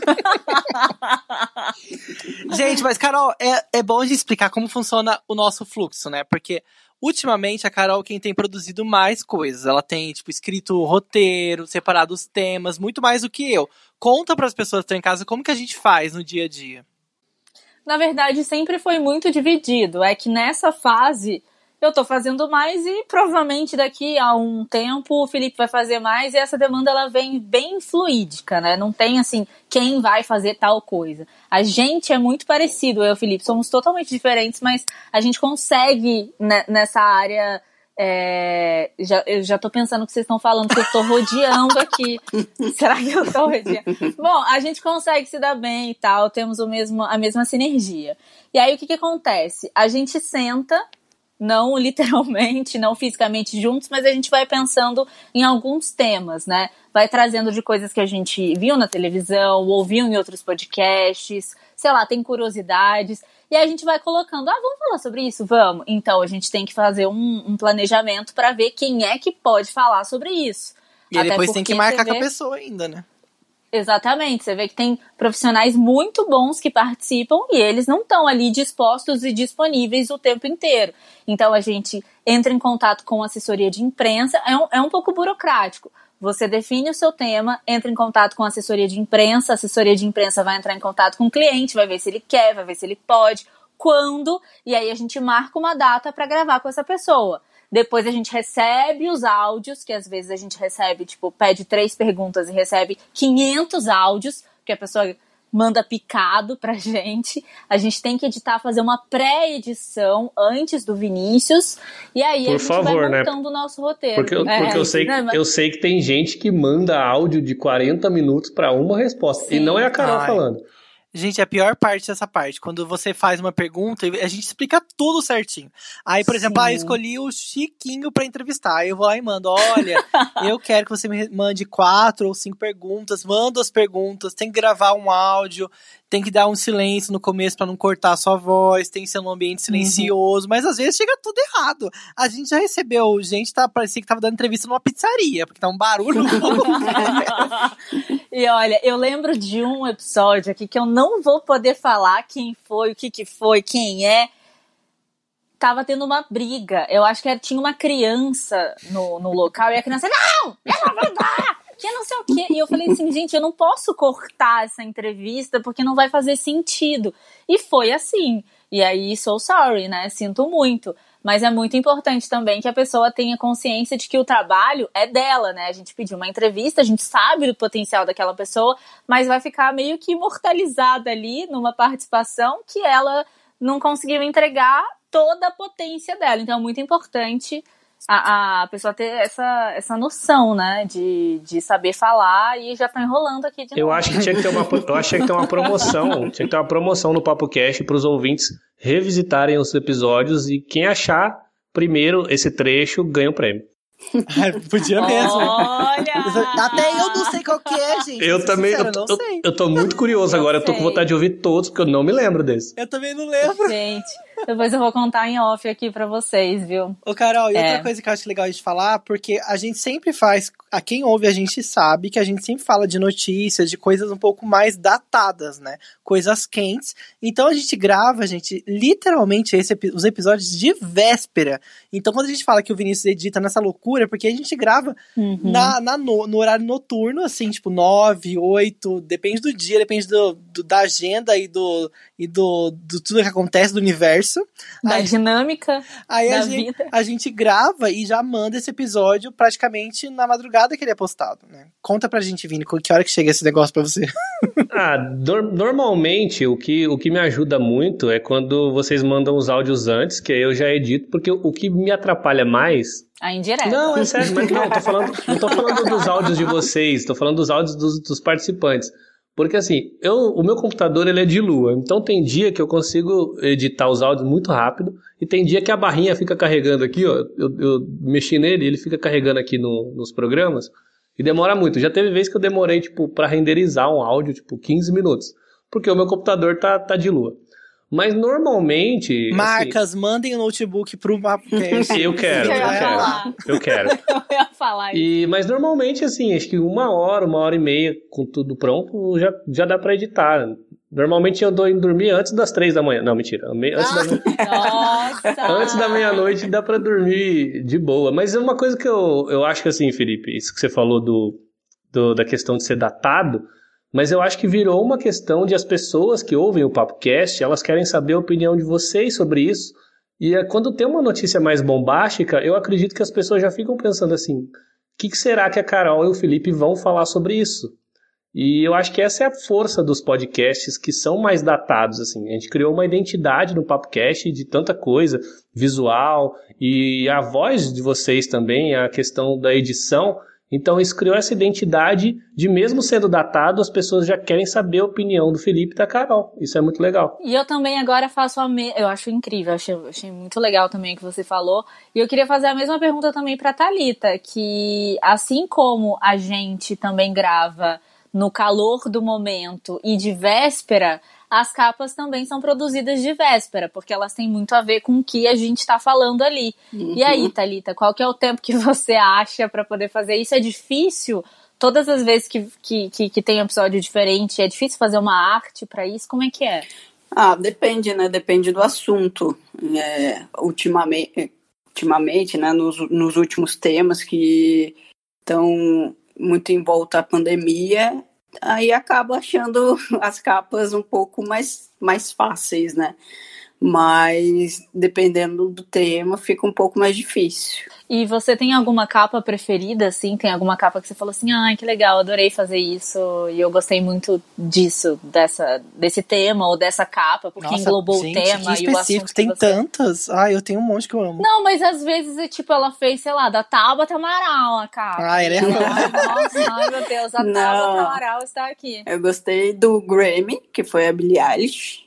<laughs> Gente, mas Carol, é, é bom a gente explicar como funciona o nosso fluxo, né? Porque ultimamente a Carol quem tem produzido mais coisas. Ela tem, tipo, escrito roteiro, separado os temas, muito mais do que eu. Conta para as pessoas que estão em casa como que a gente faz no dia a dia. Na verdade, sempre foi muito dividido. É que nessa fase eu tô fazendo mais e provavelmente daqui a um tempo o Felipe vai fazer mais e essa demanda ela vem bem fluídica, né? Não tem assim quem vai fazer tal coisa. A gente é muito parecido, eu e o Felipe, somos totalmente diferentes, mas a gente consegue né, nessa área é, já, eu já tô pensando que vocês estão falando que eu tô rodeando aqui. <laughs> Será que eu tô rodeando? Bom, a gente consegue se dar bem e tal, temos o mesmo, a mesma sinergia. E aí o que, que acontece? A gente senta, não <laughs> literalmente, não fisicamente juntos, mas a gente vai pensando em alguns temas, né? Vai trazendo de coisas que a gente viu na televisão, ouviu em outros podcasts, sei lá, tem curiosidades. E a gente vai colocando, ah, vamos falar sobre isso? Vamos. Então a gente tem que fazer um, um planejamento para ver quem é que pode falar sobre isso. E depois tem que marcar vê... com a pessoa ainda, né? Exatamente, você vê que tem profissionais muito bons que participam e eles não estão ali dispostos e disponíveis o tempo inteiro. Então a gente entra em contato com assessoria de imprensa, é um, é um pouco burocrático. Você define o seu tema, entra em contato com assessoria de imprensa, a assessoria de imprensa vai entrar em contato com o cliente, vai ver se ele quer, vai ver se ele pode, quando, e aí a gente marca uma data para gravar com essa pessoa. Depois a gente recebe os áudios, que às vezes a gente recebe, tipo, pede três perguntas e recebe 500 áudios, que a pessoa manda picado pra <laughs> gente. A gente tem que editar, fazer uma pré-edição antes do Vinícius. E aí Por a gente favor, vai né? montando né? o nosso roteiro. Porque, eu, é, porque eu, sei, né? eu sei que tem gente que manda áudio de 40 minutos para uma resposta. Sim. E não é a Carol Ai. falando. Gente, a pior parte dessa parte, quando você faz uma pergunta, a gente explica tudo certinho. Aí, por Sim. exemplo, ah, eu escolhi o Chiquinho para entrevistar. Aí eu vou lá e mando: olha, <laughs> eu quero que você me mande quatro ou cinco perguntas, manda as perguntas, tem que gravar um áudio, tem que dar um silêncio no começo para não cortar a sua voz, tem que ser um ambiente silencioso, uhum. mas às vezes chega tudo errado. A gente já recebeu gente, tá, parecia que tava dando entrevista numa pizzaria, porque tá um barulho. <laughs> <laughs> e olha, eu lembro de um episódio aqui que eu não vou poder falar quem foi, o que que foi, quem é. Tava tendo uma briga. Eu acho que tinha uma criança no, no local e a criança, não! Ela vai dar! que não sei o quê. E eu falei assim, gente, eu não posso cortar essa entrevista porque não vai fazer sentido. E foi assim. E aí, sou sorry, né? Sinto muito. Mas é muito importante também que a pessoa tenha consciência de que o trabalho é dela, né? A gente pediu uma entrevista, a gente sabe do potencial daquela pessoa, mas vai ficar meio que imortalizada ali numa participação que ela não conseguiu entregar toda a potência dela. Então é muito importante a, a pessoa ter essa, essa noção, né? De, de saber falar e já tá enrolando aqui de eu novo. Acho que tinha que ter uma, eu acho que tinha que ter uma promoção. <laughs> tinha que ter uma promoção no Papo Cast para os ouvintes revisitarem os episódios e quem achar primeiro esse trecho ganha o prêmio. <laughs> Podia mesmo. Olha! Até eu não sei qual que é, gente. Eu também. Sincero, eu, eu, eu, tô muito curioso agora. Eu tô com vontade de ouvir todos, porque eu não me lembro desse. Eu também não lembro. Gente, depois eu vou contar em off aqui pra vocês, viu? Ô, Carol, e é. outra coisa que eu acho legal de falar, porque a gente sempre faz. A quem ouve, a gente sabe que a gente sempre fala de notícias, de coisas um pouco mais datadas, né? Coisas quentes. Então a gente grava, gente, literalmente esse, os episódios de véspera. Então quando a gente fala que o Vinícius edita nessa loucura, porque a gente grava uhum. na, na no, no, horário noturno, assim, tipo 9, 8, depende do dia, depende do, do da agenda e do, e do, do tudo que acontece do universo isso. Da aí, dinâmica aí da a gente, vida. a gente grava e já manda esse episódio praticamente na madrugada que ele é postado, né? Conta pra gente, Vini, que hora que chega esse negócio pra você? <laughs> ah, normalmente o que, o que me ajuda muito é quando vocês mandam os áudios antes, que aí eu já edito, porque o que me atrapalha mais a indireta. Não, é sério, mas não, tô falando, não tô falando dos áudios de vocês, tô falando dos áudios dos, dos participantes. Porque assim, eu, o meu computador ele é de lua, então tem dia que eu consigo editar os áudios muito rápido e tem dia que a barrinha fica carregando aqui, ó, eu, eu mexi nele, ele fica carregando aqui no, nos programas e demora muito. Já teve vez que eu demorei tipo para renderizar um áudio tipo 15 minutos, porque o meu computador tá, tá de lua. Mas normalmente. Marcas, assim, mandem o notebook pro Mapcast. eu quero, eu, eu quero. Eu quero. <laughs> eu ia falar isso. E, mas normalmente, assim, acho que uma hora, uma hora e meia com tudo pronto, já, já dá pra editar. Normalmente eu dou em dormir antes das três da manhã. Não, mentira. Antes, da, <laughs> antes da meia-noite dá pra dormir de boa. Mas é uma coisa que eu, eu acho que assim, Felipe, isso que você falou do, do da questão de ser datado mas eu acho que virou uma questão de as pessoas que ouvem o PapoCast, elas querem saber a opinião de vocês sobre isso. E é, quando tem uma notícia mais bombástica, eu acredito que as pessoas já ficam pensando assim: o que, que será que a Carol e o Felipe vão falar sobre isso? E eu acho que essa é a força dos podcasts que são mais datados, assim. A gente criou uma identidade no PapoCast de tanta coisa, visual, e a voz de vocês também, a questão da edição. Então isso criou essa identidade de mesmo sendo datado, as pessoas já querem saber a opinião do Felipe e da Carol. Isso é muito legal. E eu também agora faço a me... eu acho incrível, achei, achei muito legal também o que você falou. E eu queria fazer a mesma pergunta também para Talita, que assim como a gente também grava no calor do momento e de véspera, as capas também são produzidas de véspera, porque elas têm muito a ver com o que a gente está falando ali. Uhum. E aí, Talita, qual que é o tempo que <laughs> você acha para poder fazer isso? É difícil? Todas as vezes que, que, que, que tem um episódio diferente, é difícil fazer uma arte para isso? Como é que é? Ah, depende, né? Depende do assunto. É, ultimamente, ultimamente, né? Nos, nos últimos temas que estão muito em volta à pandemia, aí acaba achando <laughs> as capas um pouco mais, mais fáceis, né? Mas dependendo do tema, fica um pouco mais difícil. E você tem alguma capa preferida, assim? Tem alguma capa que você falou assim, ai, que legal, adorei fazer isso e eu gostei muito disso, dessa, desse tema ou dessa capa, porque Nossa, englobou gente, o tema e o assunto. Tem você... tantas. Ai, eu tenho um monte que eu amo. Não, mas às vezes, é tipo, ela fez, sei lá, da Tabata Amaral a capa. Ah, ele é <laughs> Nossa, ai meu Deus, a Tabata Amaral está aqui. Eu gostei do Grammy, que foi a Billie Eilish.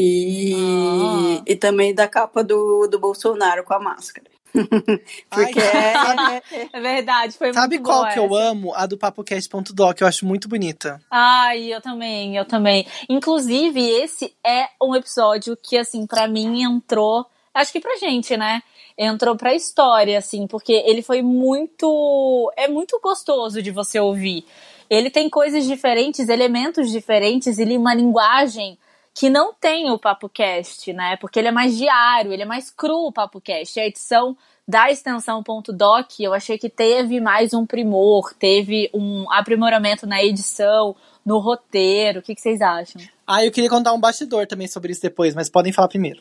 E, ah. e também da capa do, do Bolsonaro com a máscara. <laughs> Porque <laughs> Ai, é, é, verdade, foi Sabe qual que essa. eu amo? A do papocast.doc, eu acho muito bonita. Ai, eu também, eu também. Inclusive, esse é um episódio que, assim, para mim entrou. Acho que pra gente, né? Entrou pra história, assim, porque ele foi muito. É muito gostoso de você ouvir. Ele tem coisas diferentes, elementos diferentes, ele uma linguagem que não tem o PapoCast, né? Porque ele é mais diário, ele é mais cru o PapoCast. A edição da extensão .doc, eu achei que teve mais um primor, teve um aprimoramento na edição, no roteiro. O que, que vocês acham? Ah, eu queria contar um bastidor também sobre isso depois, mas podem falar primeiro.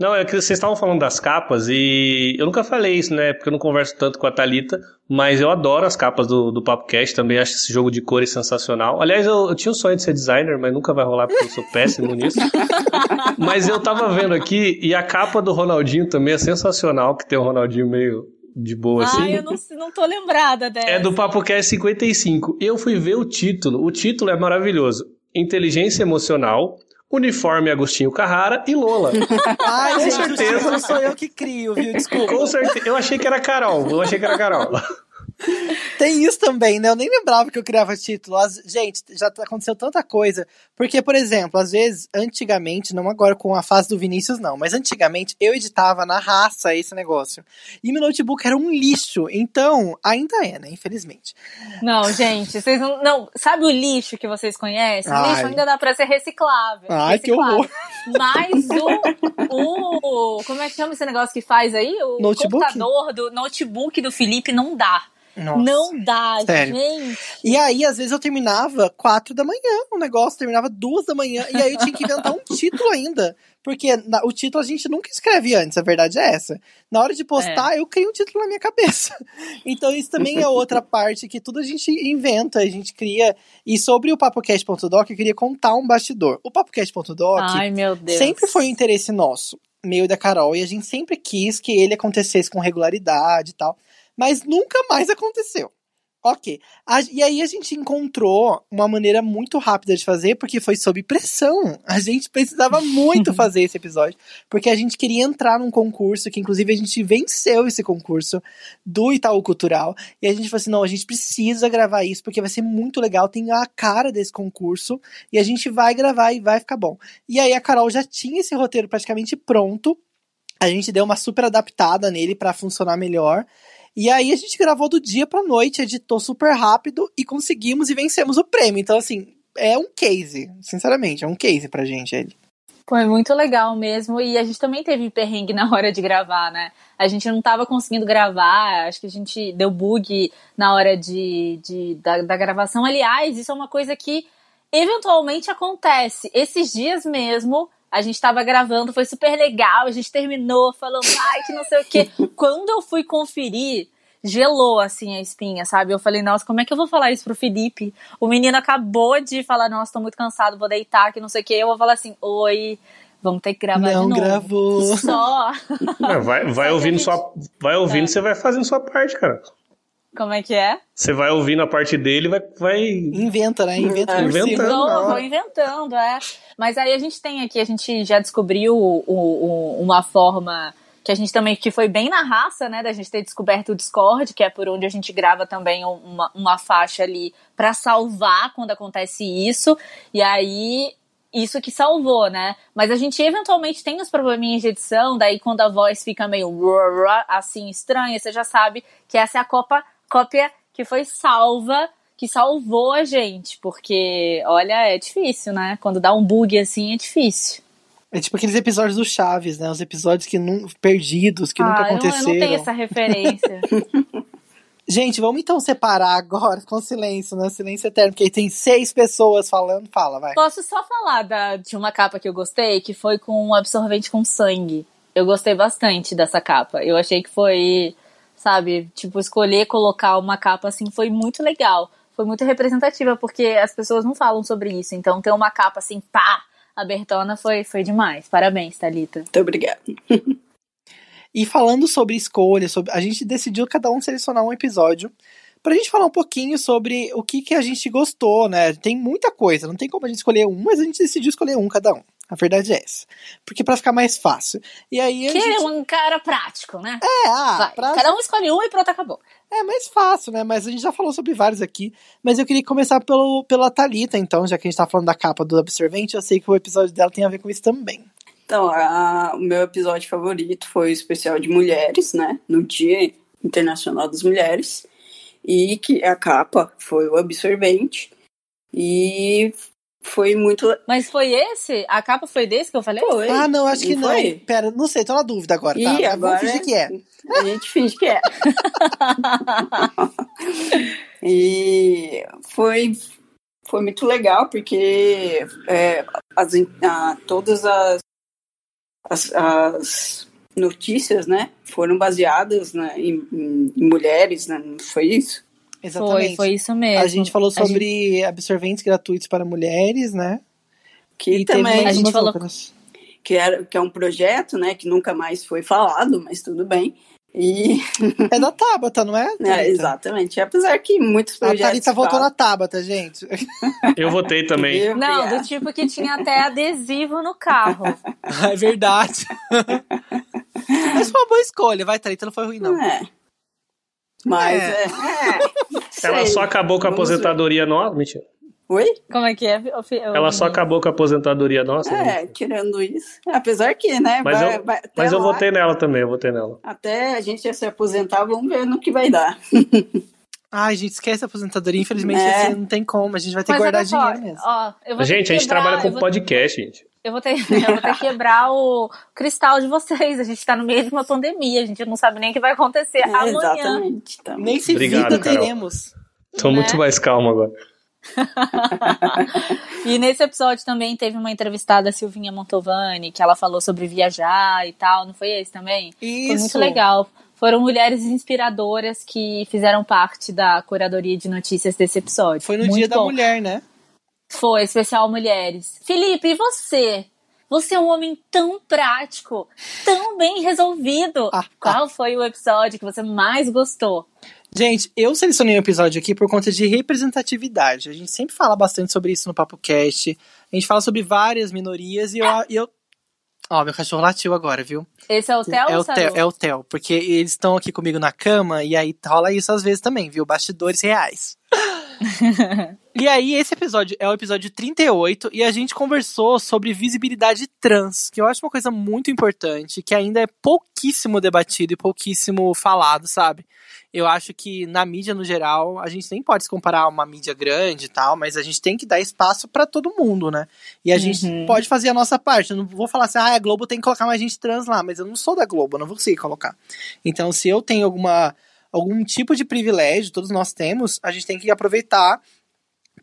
Não, é que vocês estavam falando das capas e eu nunca falei isso, né? Porque eu não converso tanto com a Talita, mas eu adoro as capas do, do Popcast, também acho esse jogo de cores sensacional. Aliás, eu, eu tinha o sonho de ser designer, mas nunca vai rolar porque eu sou péssimo nisso. <laughs> mas eu tava vendo aqui e a capa do Ronaldinho também é sensacional, que tem o Ronaldinho meio de boa assim. Ah, eu não, não tô lembrada dessa. É do PapoCast 55. Eu fui ver o título. O título é maravilhoso. Inteligência emocional Uniforme Agostinho Carrara e Lola. <laughs> Ai, Com gente, certeza. Não sou eu que crio, viu? Desculpa. Com certeza. Eu achei que era Carol. Eu achei que era Carol. <laughs> Tem isso também, né? Eu nem lembrava que eu criava título. As, gente, já aconteceu tanta coisa. Porque, por exemplo, às vezes, antigamente, não agora com a fase do Vinícius, não, mas antigamente eu editava na raça esse negócio. E meu notebook era um lixo. Então, ainda é, né? Infelizmente. Não, gente, vocês não. não sabe o lixo que vocês conhecem? O lixo ainda dá pra ser reciclável. Ai, reciclável. que horror. Mas o, o. Como é que chama esse negócio que faz aí? O notebook? computador do notebook do Felipe não dá. Nossa, não dá, sério. gente. E aí, às vezes, eu terminava quatro da manhã o negócio, terminava duas da manhã, e aí eu tinha que inventar um título ainda. Porque na, o título a gente nunca escreve antes, a verdade é essa. Na hora de postar, é. eu crio um título na minha cabeça. <laughs> Então, isso também é outra parte que tudo a gente inventa, a gente cria. E sobre o PapoCast.doc, eu queria contar um bastidor. O PapoCast.doc sempre foi um interesse nosso, meio da Carol, e a gente sempre quis que ele acontecesse com regularidade e tal mas nunca mais aconteceu. Ok. A, e aí a gente encontrou uma maneira muito rápida de fazer, porque foi sob pressão. A gente precisava <laughs> muito fazer esse episódio, porque a gente queria entrar num concurso, que inclusive a gente venceu esse concurso do Itaú Cultural. E a gente falou assim: não, a gente precisa gravar isso, porque vai ser muito legal, tem a cara desse concurso, e a gente vai gravar e vai ficar bom. E aí a Carol já tinha esse roteiro praticamente pronto. A gente deu uma super adaptada nele para funcionar melhor. E aí a gente gravou do dia pra noite, editou super rápido e conseguimos e vencemos o prêmio. Então, assim, é um case, sinceramente, é um case pra gente ele. Foi muito legal mesmo. E a gente também teve perrengue <laughs> na hora de gravar, né? A gente não tava conseguindo gravar, acho que a gente deu bug na hora de, de da, da gravação. Aliás, isso é uma coisa que eventualmente acontece. Esses dias mesmo A gente tava gravando, foi super legal, a gente terminou falando, ai, que não sei o quê. <laughs> Quando eu fui conferir, gelou assim a espinha, sabe? Eu falei, nossa, como é que eu vou falar isso pro Felipe? O menino acabou de falar, nossa, tô muito cansado, vou deitar, que não sei o quê. Eu vou falar assim, oi, vamos ter que gravar Não de novo. gravou. Só. Não, vai, vai Só ouvindo que a sua. Vai ouvindo, É. você vai fazendo sua parte, cara. Como é que é? Você vai ouvindo a parte dele vai. vai... Inventa, né? Inventa por Inventando. Vou, não. vou inventando, é. Mas aí a gente tem aqui, a gente já descobriu o- o- uma forma que a gente também, que foi bem na raça, né, da gente ter descoberto o Discord, que é por onde a gente grava também um- uma, uma faixa ali pra salvar quando acontece isso. E aí, isso que salvou, né? Mas a gente eventualmente tem os probleminhas de edição, daí quando a voz fica meio assim estranha, você já sabe que essa é a copa, cópia que foi salva que salvou a gente, porque, olha, é difícil, né? Quando dá um bug assim, é difícil. É tipo aqueles episódios do Chaves, né? Os episódios que nu perdidos, que nunca Ah, eu não- aconteceram. Eu não tenho essa referência. <laughs> Gente, vamos então separar agora com silêncio, né? Silêncio eterno, porque aí tem seis pessoas falando. Fala, vai. Posso só falar da, de uma capa que eu gostei, que foi com um absorvente com sangue. Eu gostei bastante dessa capa. Eu achei que foi, sabe, tipo, escolher colocar uma capa assim foi muito legal. Foi muito representativa, porque as pessoas não falam sobre isso. Então ter uma capa assim, pá, abertona foi, foi demais. Parabéns, Thalita. Muito obrigada. <laughs> E falando sobre escolha, sobre, a gente decidiu cada um selecionar um episódio pra gente falar um pouquinho sobre o que, que a gente gostou, né? Tem muita coisa, não tem como a gente escolher um, mas a gente decidiu escolher um cada um. A verdade é essa. Porque pra ficar mais fácil. E aí a Que gente. é um cara prático, né? É, ah, pra- Cada um escolhe um e pronto, acabou. é mais fácil, né? Mas a gente já falou sobre vários aqui. Mas eu queria começar pelo, pela Thalita, então, já que a gente tá falando da capa do Absorvente, eu sei que o episódio dela tem a ver com isso também. Então, a- o meu episódio favorito foi o especial de mulheres, né? No Dia Internacional das Mulheres. E que a capa foi o absorvente. E foi muito. Mas foi esse? A capa foi desse que eu falei? Foi. Ah, não, acho que não. foi? Pera, não sei, tô na dúvida agora, tá? Ih, agora Vamos fingir que é. A gente finge que é. <laughs> e foi, foi muito legal, porque é, as, a- todas as, as, as notícias, né, foram baseadas né, em, em- em mulheres, né, não foi isso? Exatamente. Foi, foi isso mesmo. A gente falou A gente- sobre absorventes gratuitos para mulheres, né? Que e também A gente falou- outras. que, era, que é um projeto, né, que nunca mais foi falado, mas tudo bem. E, É da Tabata, não é? <laughs> Thalita? exatamente, apesar que muitos A projetos Thalita voltou falam- na Tabata, gente. Eu votei também. Não, do tipo que tinha até adesivo no carro. <laughs> é verdade. <laughs> Mas foi uma boa escolha, vai, Thalita, não foi ruim, não. É. Mas É. é. é, <laughs> Ela só acabou com a Vamos aposentadoria nossa. Mentira. Oi? Como é que é? Eu, eu- Ela só acabou com a aposentadoria nossa. É, tirando isso. Apesar que, né? Mas vai- eu- vai- até Mas eu lá, votei nela também, eu votei nela. Até a gente se aposentar, vamos ver no que vai dar. <laughs> Ai, gente, esquece a aposentadoria. Infelizmente, É. assim, não tem como. A gente vai ter que Mas guardar olha só, dinheiro mesmo. ó, eu vou ter Gente, que a gente quebrar- trabalha com vou- podcast, gente. Eu vou, ter, <laughs> eu vou ter que quebrar o cristal de vocês. A gente tá no meio de uma pandemia, a gente não sabe nem o que vai acontecer É, amanhã. exatamente. Então. Nem se Obrigado, vida Carol. teremos. Tô Né? muito mais calmo agora. <laughs> E nesse episódio também teve uma entrevistada, a Silvinha Montovani, que ela falou sobre viajar e tal. Não foi esse também? Isso. Foi muito legal. Foram mulheres inspiradoras que fizeram parte da curadoria de notícias desse episódio. Foi no Muito dia da bom. mulher, né? Foi, especial mulheres. Felipe, e você? Você é um homem tão prático, tão bem resolvido. Ah, Qual foi o episódio que você mais gostou? Gente, eu selecionei um episódio aqui por conta de representatividade. A gente sempre fala bastante sobre isso no Papo Cast. A gente fala sobre várias minorias e eu. e eu... Ó, meu cachorro latiu agora, viu? Esse é o Theo é ou o Theo, é o Theo, porque eles estão aqui comigo na cama e aí rola isso às vezes também, viu? Bastidores reais. <laughs> e aí, esse episódio é o episódio 38 e a gente conversou sobre visibilidade trans, que eu acho uma coisa muito importante, que ainda é pouquíssimo debatido e pouquíssimo falado, sabe? Eu acho que na mídia no geral, a gente nem pode se comparar a uma mídia grande e tal, mas a gente tem que dar espaço pra todo mundo, né? E a gente Uhum. pode fazer a nossa parte. Eu não vou falar assim, ah, a Globo tem que colocar mais gente trans lá, mas eu não sou da Globo, eu não vou conseguir colocar. Então, se eu tenho alguma algum tipo de privilégio, todos nós temos, a gente tem que aproveitar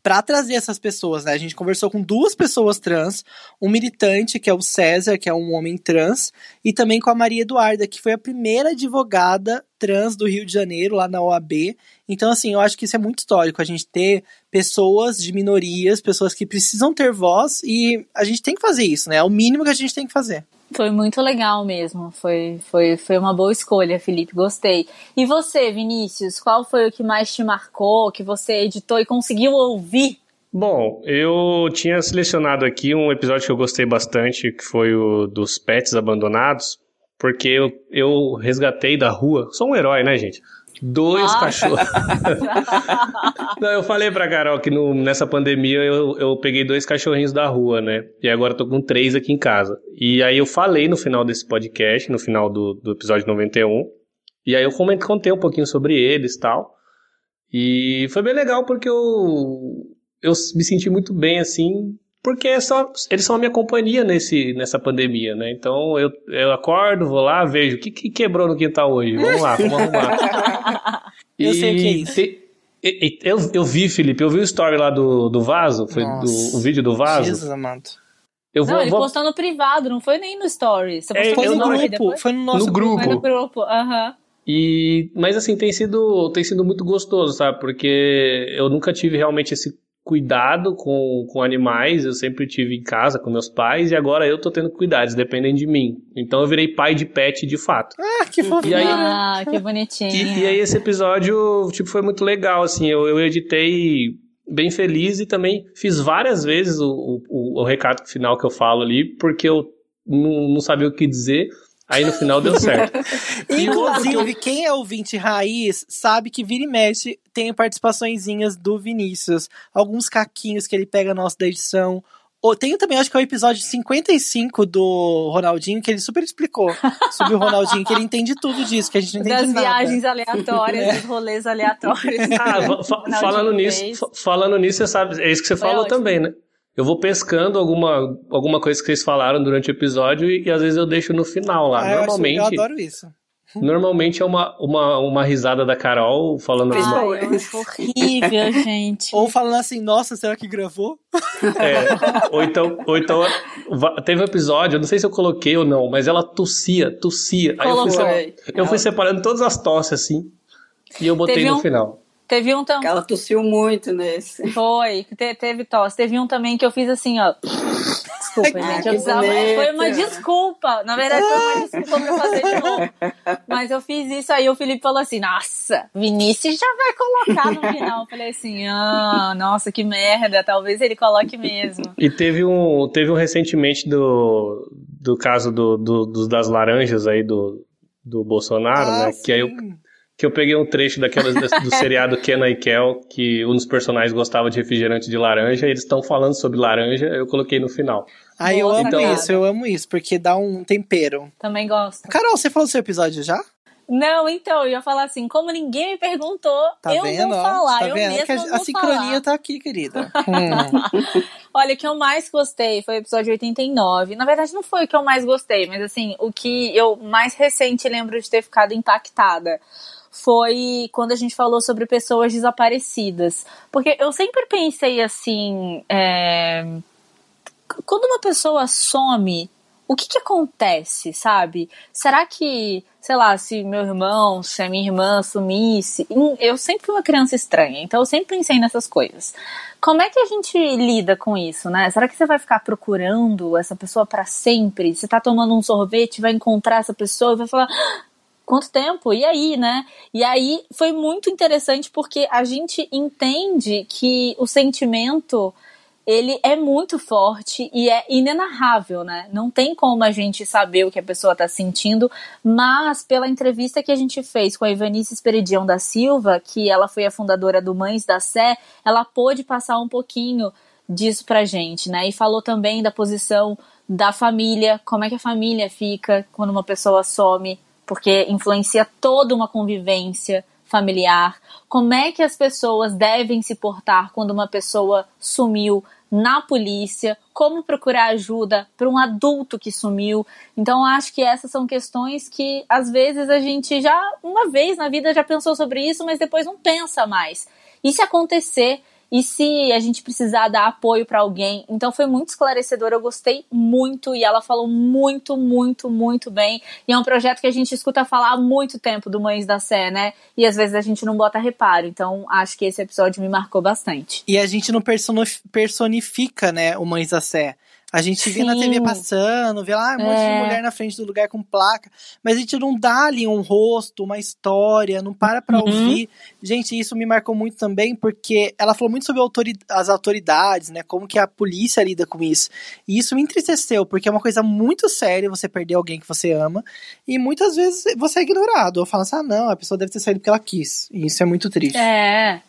para trazer essas pessoas, né? A gente conversou com duas pessoas trans, um militante, que é o César, que é um homem trans, e também com a Maria Eduarda, que foi a primeira advogada trans do Rio de Janeiro, lá na OAB. Então, assim, eu acho que isso é muito histórico, a gente ter pessoas de minorias, pessoas que precisam ter voz, e a gente tem que fazer isso, né? É o mínimo que a gente tem que fazer. Foi muito legal mesmo. Foi, foi, foi uma boa escolha, Felipe. Gostei. E você, Vinícius, qual foi o que mais te marcou, que você editou e conseguiu ouvir? Bom, eu tinha selecionado aqui um episódio que eu gostei bastante, que foi o dos pets abandonados, porque eu, eu resgatei da rua. Sou um herói, né, gente? Dois ah. cachorros. <laughs> Não, eu falei pra Carol que no, nessa pandemia eu, eu peguei dois cachorrinhos da rua, né? E agora tô com três aqui em casa. E aí eu falei no final desse podcast, no final do, do episódio 91. E aí eu contei um pouquinho sobre eles e tal. E foi bem legal porque eu, eu me senti muito bem, assim, porque é só, eles são a minha companhia nesse, nessa pandemia, né? Então eu, eu acordo, vou lá, vejo o que, que quebrou no quintal hoje. Vamos lá, vamos arrumar. <laughs> eu sei o que é isso. Te, eu, eu vi, Felipe, eu vi o story lá do, do vaso, foi do, o vídeo do vaso. Jesus amado. Eu vou, não, ele vou... postou no privado, não foi nem no story. Você é, foi no grupo, depois? foi no nosso no grupo. Foi no grupo, aham. Uhum. E, mas assim, tem sido, tem sido muito gostoso, sabe? Porque eu nunca tive realmente esse cuidado com, com animais, eu sempre tive em casa com meus pais e agora eu tô tendo cuidados, dependem de mim. Então eu virei pai de pet de fato. Ah, que fofinho. Ah, que bonitinho. E, e, aí esse episódio, tipo, foi muito legal, assim, eu, eu editei bem feliz e também fiz várias vezes o, o, o recado final que eu falo ali, porque eu não, não sabia o que dizer, Aí no final deu certo. <laughs> Inclusive, quem é ouvinte raiz sabe que vira e mexe tem participaçõezinhas do Vinícius. Alguns caquinhos que ele pega nosso da edição. Tem também, acho que é o episódio 55 do Ronaldinho, que ele super explicou sobre o Ronaldinho, que ele entende tudo disso, que a gente não entende Das nada. viagens aleatórias, é. dos rolês aleatórios. Ah, fa falando nisso, falando nisso, você sabe, é isso que você Foi falou ótimo. também, né? Eu vou pescando alguma, alguma coisa que vocês falaram durante o episódio e, e às vezes eu deixo no final lá. Ah, Normalmente. Eu, acho, eu adoro isso. Normalmente é uma, uma, uma risada da Carol falando Ai, alguma <laughs> horrível, gente. Ou falando assim, nossa, será que gravou? <laughs> É. Ou então, ou então teve um episódio, eu não sei se eu coloquei ou não, mas ela tossia, tossia. Aí eu fui, eu fui separando todas as tosses assim e eu botei teve no um, final. Teve um também. Ela tossiu muito nesse. Foi, te, teve tosse. Teve um também que eu fiz assim, ó. Desculpa, gente. Eu precisava... Foi uma desculpa. Na verdade, foi uma desculpa pra fazer de novo. <laughs> Mas eu fiz isso aí, o Felipe falou assim: Nossa, Vinícius já vai colocar no final. Eu falei assim: Ah, nossa, que merda. Talvez ele coloque mesmo. E teve um, teve um recentemente do, do caso do, do, das laranjas aí do, do Bolsonaro, ah, né? Sim. Que aí eu que eu peguei um trecho daquelas do seriado <laughs> Kenna e Kel, que um dos personagens gostava de refrigerante de laranja, e eles estão falando sobre laranja, eu coloquei no final. Ah, eu amo então, isso, eu amo isso, porque dá um tempero. Também gosto. Carol, você falou do seu episódio já? Não, então, eu ia falar assim, como ninguém me perguntou, tá eu vendo? vou falar, tá eu vendo? mesma a, a sincronia falar. tá aqui, querida. <laughs> hum. <laughs> Olha, o que eu mais gostei foi o episódio 89. Na verdade, não foi o que eu mais gostei, mas assim, o que eu mais recente lembro de ter ficado impactada foi quando a gente falou sobre pessoas desaparecidas. Porque eu sempre pensei assim: é... quando uma pessoa some, o que, que acontece, sabe? Será que, sei lá, se meu irmão, se a minha irmã sumisse. Eu sempre fui uma criança estranha, então eu sempre pensei nessas coisas. Como é que a gente lida com isso, né? Será que você vai ficar procurando essa pessoa para sempre? Você tá tomando um sorvete, vai encontrar essa pessoa e vai falar: quanto tempo? E aí, né? E aí foi muito interessante porque a gente entende que o sentimento ele é muito forte e é inenarrável, né? Não tem como a gente saber o que a pessoa está sentindo, mas pela entrevista que a gente fez com a Ivanice Esperidião da Silva, que ela foi a fundadora do Mães da Sé, ela pôde passar um pouquinho disso pra gente, né? E falou também da posição da família, como é que a família fica quando uma pessoa some, porque influencia toda uma convivência familiar. Como é que as pessoas devem se portar quando uma pessoa sumiu na polícia? Como procurar ajuda para um adulto que sumiu? Então, acho que essas são questões que às vezes a gente já, uma vez na vida, já pensou sobre isso, mas depois não pensa mais. E se acontecer E se a gente precisar dar apoio para alguém? Então foi muito esclarecedor, eu gostei muito e ela falou muito, muito, muito bem. E é um projeto que a gente escuta falar há muito tempo do Mães da Sé, né? E às vezes a gente não bota reparo. Então acho que esse episódio me marcou bastante. E a gente não personifica, né, o Mães da Sé. A gente vê na TV passando, vê lá um monte é. de mulher na frente do lugar com placa, mas a gente não dá ali um rosto, uma história, não para pra uhum. ouvir. Gente, isso me marcou muito também, porque ela falou muito sobre as autoridades, né? Como que a polícia lida com isso. E isso me entristeceu, porque é uma coisa muito séria você perder alguém que você ama, e muitas vezes você é ignorado, ou fala assim, ah, não, a pessoa deve ter saído porque ela quis. E isso é muito triste. É.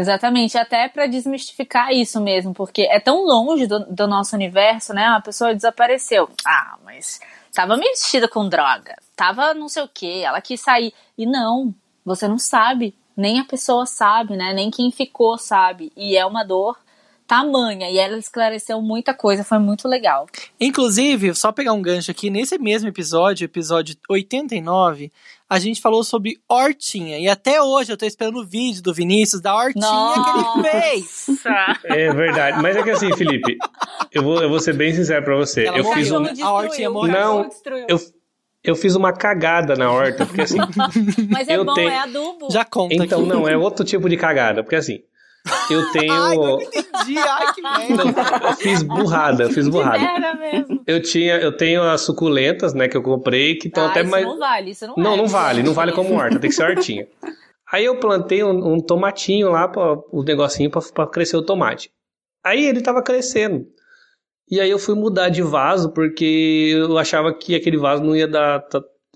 Exatamente, até para desmistificar isso mesmo, porque é tão longe do, do, nosso universo, né? Uma pessoa desapareceu. Ah, mas tava vestida com droga, tava não sei o que, ela quis sair. E não, você não sabe, nem a pessoa sabe, né? Nem quem ficou sabe. E é uma dor tamanha. E ela esclareceu muita coisa, foi muito legal. Inclusive, só pegar um gancho aqui, nesse mesmo episódio, episódio 89, a gente falou sobre hortinha. E até hoje eu tô esperando o vídeo do Vinícius da hortinha Nossa. que ele fez. É verdade. Mas é que assim, Felipe, eu vou, eu vou ser bem sincero pra você. Ela eu morreu, fiz um. A hortinha morreu. Não, eu, eu fiz uma cagada na horta, porque assim. <laughs> Mas é bom, tenho... é adubo. Já conta. Então, aqui. não, é outro tipo de cagada. Porque assim, eu <laughs> tenho. Ai, não entendi. Ai, que merda. eu fiz burrada, eu fiz burrada. Era mesmo. Eu tinha, eu tenho as suculentas, né, que eu comprei, que estão ah, até isso mais. Não vale, isso não Não, não vale, não vale como horta, tem que ser hortinha. <laughs> Aí eu plantei um, um tomatinho lá, pra, um negocinho pra, pra crescer o tomate. Aí ele tava crescendo. E aí eu fui mudar de vaso, porque eu achava que aquele vaso não ia dar.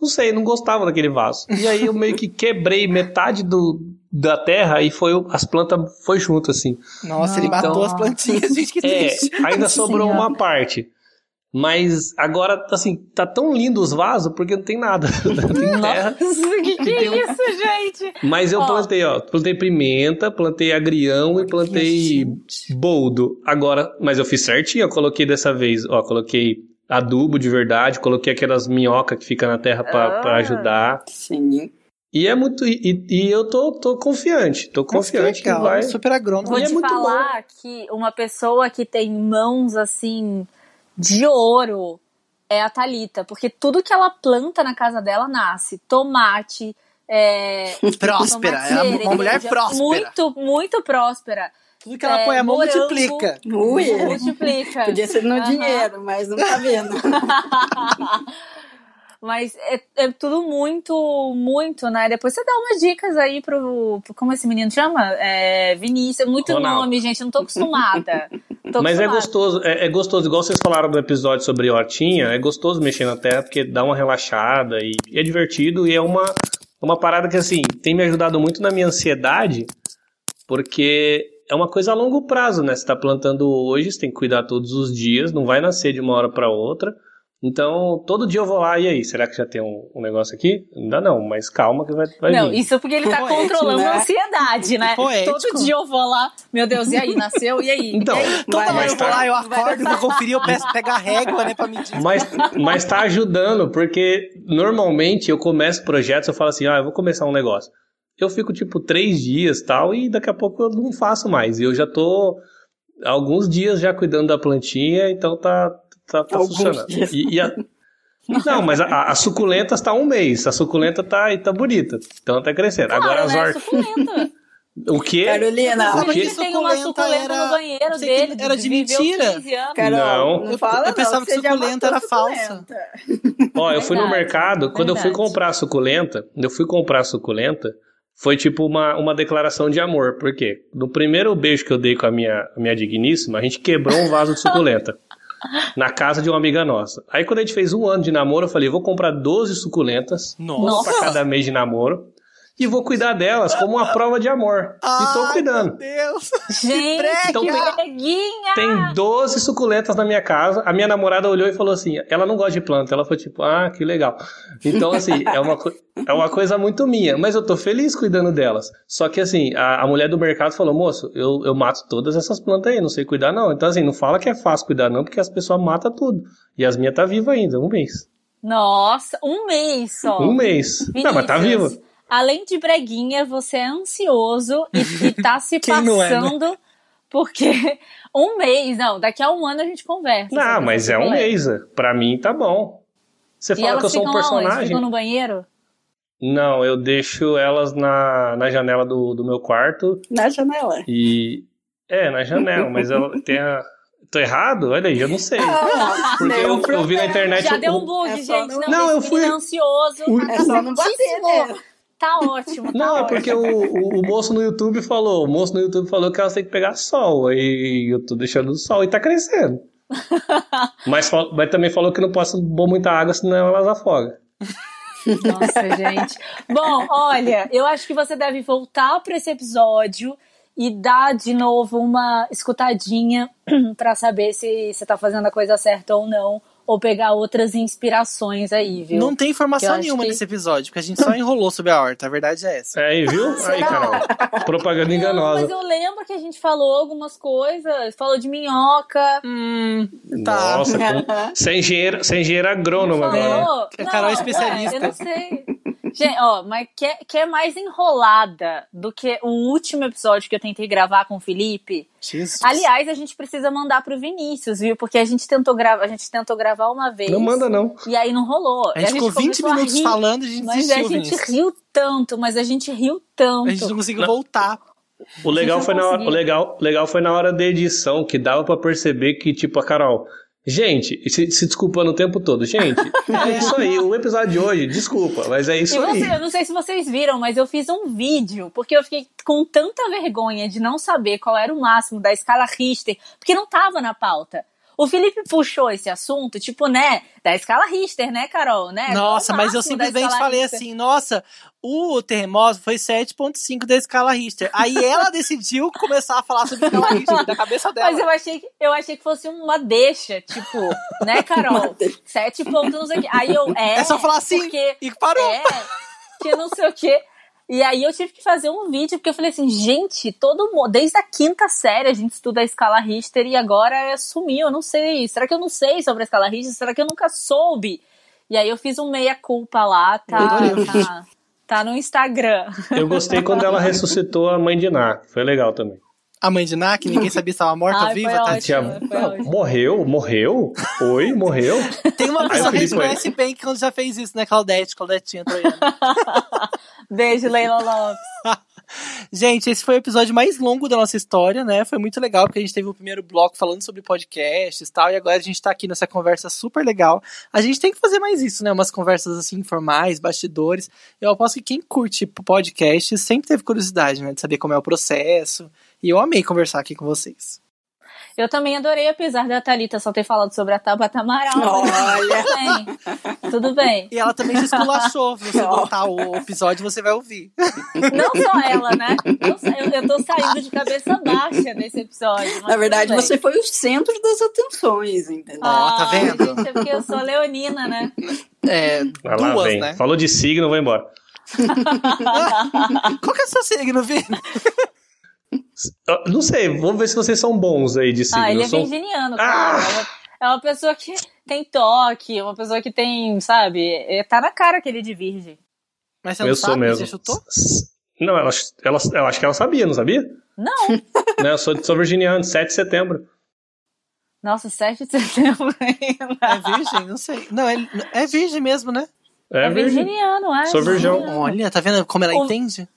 Não sei, não gostava daquele vaso. E aí eu meio que quebrei metade do, da terra e foi as plantas foi junto assim. Nossa, ele matou então, as plantinhas, gente, que <laughs> é, ainda sobrou uma parte. Mas agora, assim, tá tão lindo os vasos porque não tem nada. <laughs> Não tem terra. Nossa, <laughs> que que é isso, gente? Mas eu ó. plantei, ó. Plantei pimenta, plantei agrião e plantei boldo. Agora, mas eu fiz certinho, eu coloquei dessa vez, ó, coloquei adubo de verdade, coloquei aquelas minhocas que fica na terra para ah, ajudar. Sim. E é muito. E, e eu tô, tô confiante. Tô confiante que, que vai. Super agrônomo. Vou e é te é falar bom. que uma pessoa que tem mãos assim de ouro é a Talita, porque tudo que ela planta na casa dela nasce. Tomate. É, <laughs> próspera, é uma mulher próspera. Muito, muito próspera. Tudo que ela é, põe a mão morango, multiplica. Ui, multiplica. <laughs> Podia ser no uhum. dinheiro, mas não tá vendo. <laughs> Mas é, é, tudo muito, muito, né? Depois você dá umas dicas aí pro. pro como esse menino chama? É, Vinícius. Muito Ronaldo. nome, gente. Eu não tô acostumada. <laughs> Tô Mas é acostumada. é gostoso, é, é, gostoso, igual vocês falaram no episódio sobre hortinha, é gostoso mexer na terra porque dá uma relaxada e, e é divertido e é uma, uma parada que, assim, tem me ajudado muito na minha ansiedade, porque é uma coisa a longo prazo, né? Você tá plantando hoje, você tem que cuidar todos os dias, não vai nascer de uma hora para outra. Então, todo dia eu vou lá, e aí, será que já tem um, um negócio aqui? Ainda não, mas calma que vai, vai Não, vir. isso porque ele tá Poético, controlando né? a ansiedade, né? Poético. Todo dia eu vou lá, meu Deus, e aí, nasceu? E aí? Então, e aí? Toda hora eu vou lá, eu acordo, vou conferir, eu peço pegar a régua, né, pra medir. Mas, mas tá ajudando, porque normalmente eu começo projetos, eu falo assim, ah, eu vou começar um negócio. Eu fico, tipo, três dias tal, e daqui a pouco eu não faço mais. E eu já tô alguns dias já cuidando da plantinha, então tá, tá, tá funcionando. E, e, a, <laughs> não, mas a, a suculenta está um mês. A suculenta tá, tá bonita. Então tá crescendo. Claro, Agora as hortas. É <laughs> o quê? Carolina, o que tem uma suculenta era... no banheiro dele. Era de mentira. Carol, não. não fala, eu pensava não, que suculenta era falsa. Ó, eu fui no mercado, quando Verdade. eu fui comprar a suculenta, eu fui comprar a suculenta, foi tipo uma, uma declaração de amor. Por quê? No primeiro beijo que eu dei com a minha, a minha digníssima, a gente quebrou um vaso de suculenta <laughs> na casa de uma amiga nossa. Aí quando a gente fez um ano de namoro, eu falei, vou comprar 12 suculentas, nossa. pra cada mês de namoro e vou cuidar delas como uma prova de amor. Ai, e tô cuidando. Meu Deus! <laughs> Gente, então, que tem, tem 12 suculentas na minha casa. A minha namorada olhou e falou assim: ela não gosta de planta. Ela foi tipo, ah, que legal. Então, assim, é uma, é uma coisa muito minha. Mas eu tô feliz cuidando delas. Só que, assim, a, a mulher do mercado falou: moço, eu, eu mato todas essas plantas aí, não sei cuidar não. Então, assim, não fala que é fácil cuidar não, porque as pessoas matam tudo. E as minhas tá vivas ainda, um mês. Nossa, um mês só. Um mês. Vinícius. Não, mas tá viva além de breguinha, você é ansioso e, e tá <laughs> se passando. É, né? Porque <laughs> um mês, não, daqui a um ano a gente conversa. Não, mas é um mês. Pra mim tá bom. Você E fala elas que eu sou um ficam aonde? personagem? Ficam no banheiro? Não, eu deixo elas na, na janela do, do meu quarto Na janela. e. É, na janela, mas ela <laughs> tem a. Tô errado? Olha aí, eu não sei. Não, Porque eu, eu vi na internet. Já o- deu um bug, É gente. Não, Não, eu fui- é ansioso. o- É só não bater certíssimo. Tá ótimo, tá Não, é ótimo. porque o, o, o moço no YouTube falou. O moço no YouTube falou que elas têm que pegar sol. Aí eu tô deixando o sol e tá crescendo. <laughs> mas, mas também falou que não posso pôr muita água, senão elas afogam. Nossa, gente. Bom, olha, eu acho que você deve voltar para esse episódio e dar de novo uma escutadinha <clears throat> para saber se você tá fazendo a coisa certa ou não, ou pegar outras inspirações aí, viu? Não tem informação nenhuma que- nesse episódio, porque a gente só <laughs> enrolou sobre a horta. A verdade é essa. É aí, viu? Aí? Carol. Propaganda Não, enganosa. mas eu lembro que a gente falou algumas coisas, falou de minhoca. Hum, tá. Nossa, com... <laughs> você é engenheira, você é engenheira agrônoma agora. A Carol é especialista. eu não sei. Gente, ó, mas quer, quer mais enrolada do que o último episódio que eu tentei gravar com o Felipe? Jesus. Aliás, a gente precisa mandar pro Vinícius, viu? Porque a gente tentou gravar, a gente tentou gravar uma vez. Não manda, não. E aí não rolou. a gente ficou 20 começou a minutos rir, falando e a gente Mas a desistiu, gente Vinícius. riu tanto, mas a gente riu tanto. A gente não conseguiu voltar. O legal, foi na hora, o, legal, o legal foi na hora da edição, que dava pra perceber que, tipo, a Carol. Gente, se, se desculpando o tempo todo. Gente, <laughs> é isso aí. O episódio de hoje, desculpa, mas é isso E aí. você, eu não sei se vocês viram, mas eu fiz um vídeo, porque eu fiquei com tanta vergonha de não saber qual era o máximo da escala Richter, porque não tava na pauta. O Felipe puxou esse assunto, tipo, né, da escala Richter, né, Carol? Né? Nossa, mas eu simplesmente falei Richter? assim, nossa, o terremoto foi 7.5 da escala Richter. Aí ela decidiu começar a falar sobre a escala <laughs> Richter da cabeça dela. Mas eu achei, que, eu achei que fosse uma deixa, tipo, <laughs> né, Carol? Sete pontos, não sei o quê. Aí eu, é. É só falar assim porque e parou. É, que não sei o quê. E aí eu tive que fazer um vídeo, porque eu falei assim, gente, todo mundo, desde a quinta série a gente estuda a escala Richter e agora é, sumiu, eu não sei. Será que eu não sei sobre a escala Richter? Será que eu nunca soube? E aí eu fiz um meia-culpa lá, tá, tá, tá no Instagram. Eu gostei quando ela ressuscitou a mãe de Ná. Foi legal também. A mãe de Ná, que ninguém <laughs> sabia se estava morta ou viva, tá? ótimo. morreu? Morreu? Oi, morreu? Tem uma pessoa que a gente conhece bem que quando já fez isso, né? Claudete, Claudetinha Troiana. <laughs> Beijo, Leila Lopes. <laughs> Gente, esse foi o episódio mais longo da nossa história, né? Foi muito legal, porque a gente teve o primeiro bloco falando sobre podcasts e tal, e agora a gente tá aqui nessa conversa super legal. A gente tem que fazer mais isso, né? Umas conversas assim, informais, bastidores. Eu aposto que quem curte podcast sempre teve curiosidade, né? De saber como é o processo. E eu amei conversar aqui com vocês. Eu também adorei, apesar da Thalita só ter falado sobre a Tabata Amaral. mas Olha. Tudo bem. Tudo bem. E ela também se esculachou. Se você voltar o episódio, você vai ouvir. Não só ela, né? Eu, eu tô saindo de cabeça baixa nesse episódio. Na verdade, você foi o centro das atenções, entendeu? Ó, tá vendo? Gente, é porque eu sou leonina, né? É, Vai lá, duas, vem. né? Falou de signo, vai embora. <laughs> <laughs> Qual que é o seu signo, Vini? Ah, Não sei, vamos ver se vocês são bons aí de signo. Ah, ele Eu é sou- virginiano, cara. É uma- É uma pessoa que tem toque, uma pessoa que tem, sabe? é- Tá na cara aquele de virgem. Mas você não Eu sabe? sou mesmo. Você chutou? Não, ela, ela, eu acho que ela sabia, não sabia? Não. <laughs> Né, eu sou, sou virginiano, 7 de setembro. Nossa, 7 de setembro ainda. É virgem? Não sei. Não, é, é virgem mesmo, né? É, É virgem. virginiano, é. Sou virgão. Olha, tá vendo como ela O- entende?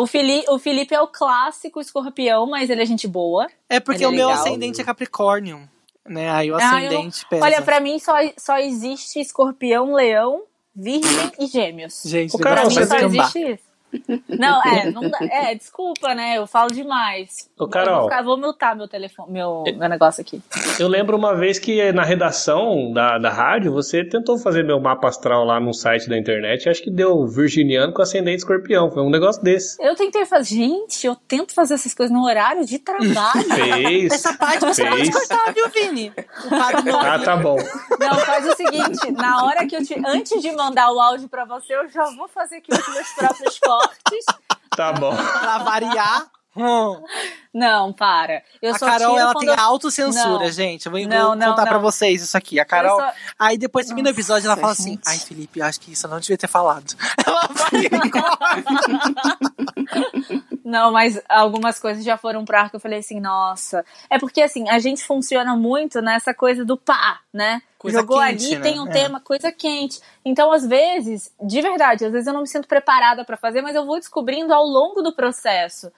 O Felipe, o Felipe é o clássico escorpião, mas ele é gente boa. É porque é o meu legal. ascendente é Capricórnio. Né? Aí o Ah, eu- ascendente. Olha, pra mim só, só existe escorpião, leão, virgem e gêmeos. Gente, O Pra mim só existe isso. Não, é, não dá- é, desculpa, né? Eu falo demais. Ô, Eu Carol. vou, ficar- vou mutar meu telefone, meu, meu negócio aqui. Eu lembro uma vez que na redação da, da rádio, você tentou fazer meu mapa astral lá no site da internet. Acho que deu virginiano com ascendente escorpião. Foi um negócio desse. Eu tentei fazer. Gente, eu tento fazer essas coisas no horário de trabalho. <laughs> Fez. Essa parte você pode Fez. cortar, viu, Vini? Ah, tá bom. Não, faz o seguinte: na hora que eu te. Antes de mandar o áudio pra você, eu já vou fazer aqui os meus próprios cortes. Tá bom. pra variar. Hum. Não, para. Eu A só Carol, ela tem eu- autocensura, Não. gente. Eu vou, vou Não, não, contar pra não. vocês isso aqui. A Carol. Só- Aí depois, termina o episódio, ela fala assim: gente. Ai, Felipe, acho que isso eu não devia ter falado. <laughs> Ela vai. <laughs> Não, mas algumas coisas já foram pro ar que eu falei assim, nossa. É porque assim, a gente funciona muito nessa coisa do pá, né? Coisa Jogou quente, ali, né? tem um É. tema, coisa quente. Então, às vezes, de verdade, às vezes eu não me sinto preparada pra fazer, mas eu vou descobrindo ao longo do processo.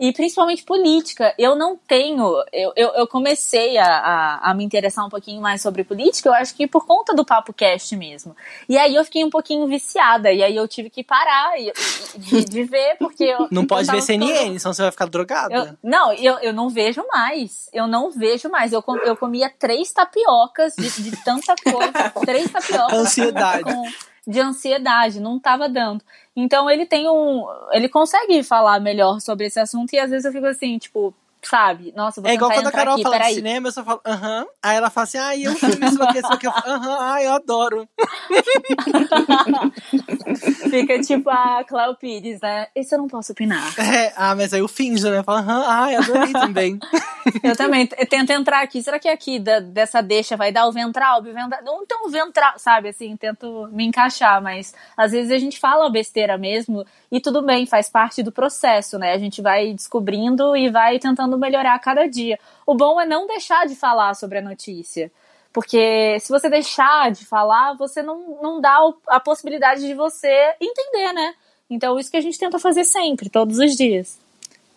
E principalmente política. Eu não tenho. Eu, eu, eu comecei a, a, a me interessar um pouquinho mais sobre política, eu acho que por conta do Papo Cast mesmo. E aí eu fiquei um pouquinho viciada. E aí eu tive que parar e- de, de ver, porque eu. Não pode ver CNN, ficando- senão você vai ficar drogada. eu, não, eu, eu não vejo mais. Eu não vejo mais. Eu, com- eu comia três tapiocas de, de tanta coisa. três tapiocas. <laughs> Ansiedade. com- de ansiedade, não tava dando. Então ele tem um. Ele consegue falar melhor sobre esse assunto e às vezes eu fico assim, tipo, sabe? Nossa, vou É igual quando a Carol aqui, fala de cinema, eu só falo, aham. Aí ela fala assim, ai, eu filme isso aqui, isso aqui. Eu falo, aham, ai, eu adoro. <laughs> Fica tipo a Cléo Pires, né? Esse eu não posso opinar. É, ah, mas aí eu finjo, né? Falo, aham, ai, adorei também. <laughs> Eu também tento entrar aqui. Será que aqui da- dessa deixa vai dar o ventral? Bivendral? Não, o ventral, sabe? Assim, tento me encaixar, mas às vezes a gente fala besteira mesmo e tudo bem, faz parte do processo, né? A gente vai descobrindo e vai tentando melhorar a cada dia. O bom é não deixar de falar sobre a notícia. Porque se você deixar de falar, você não, não dá a possibilidade de você entender, né? Então, isso que a gente tenta fazer sempre, todos os dias.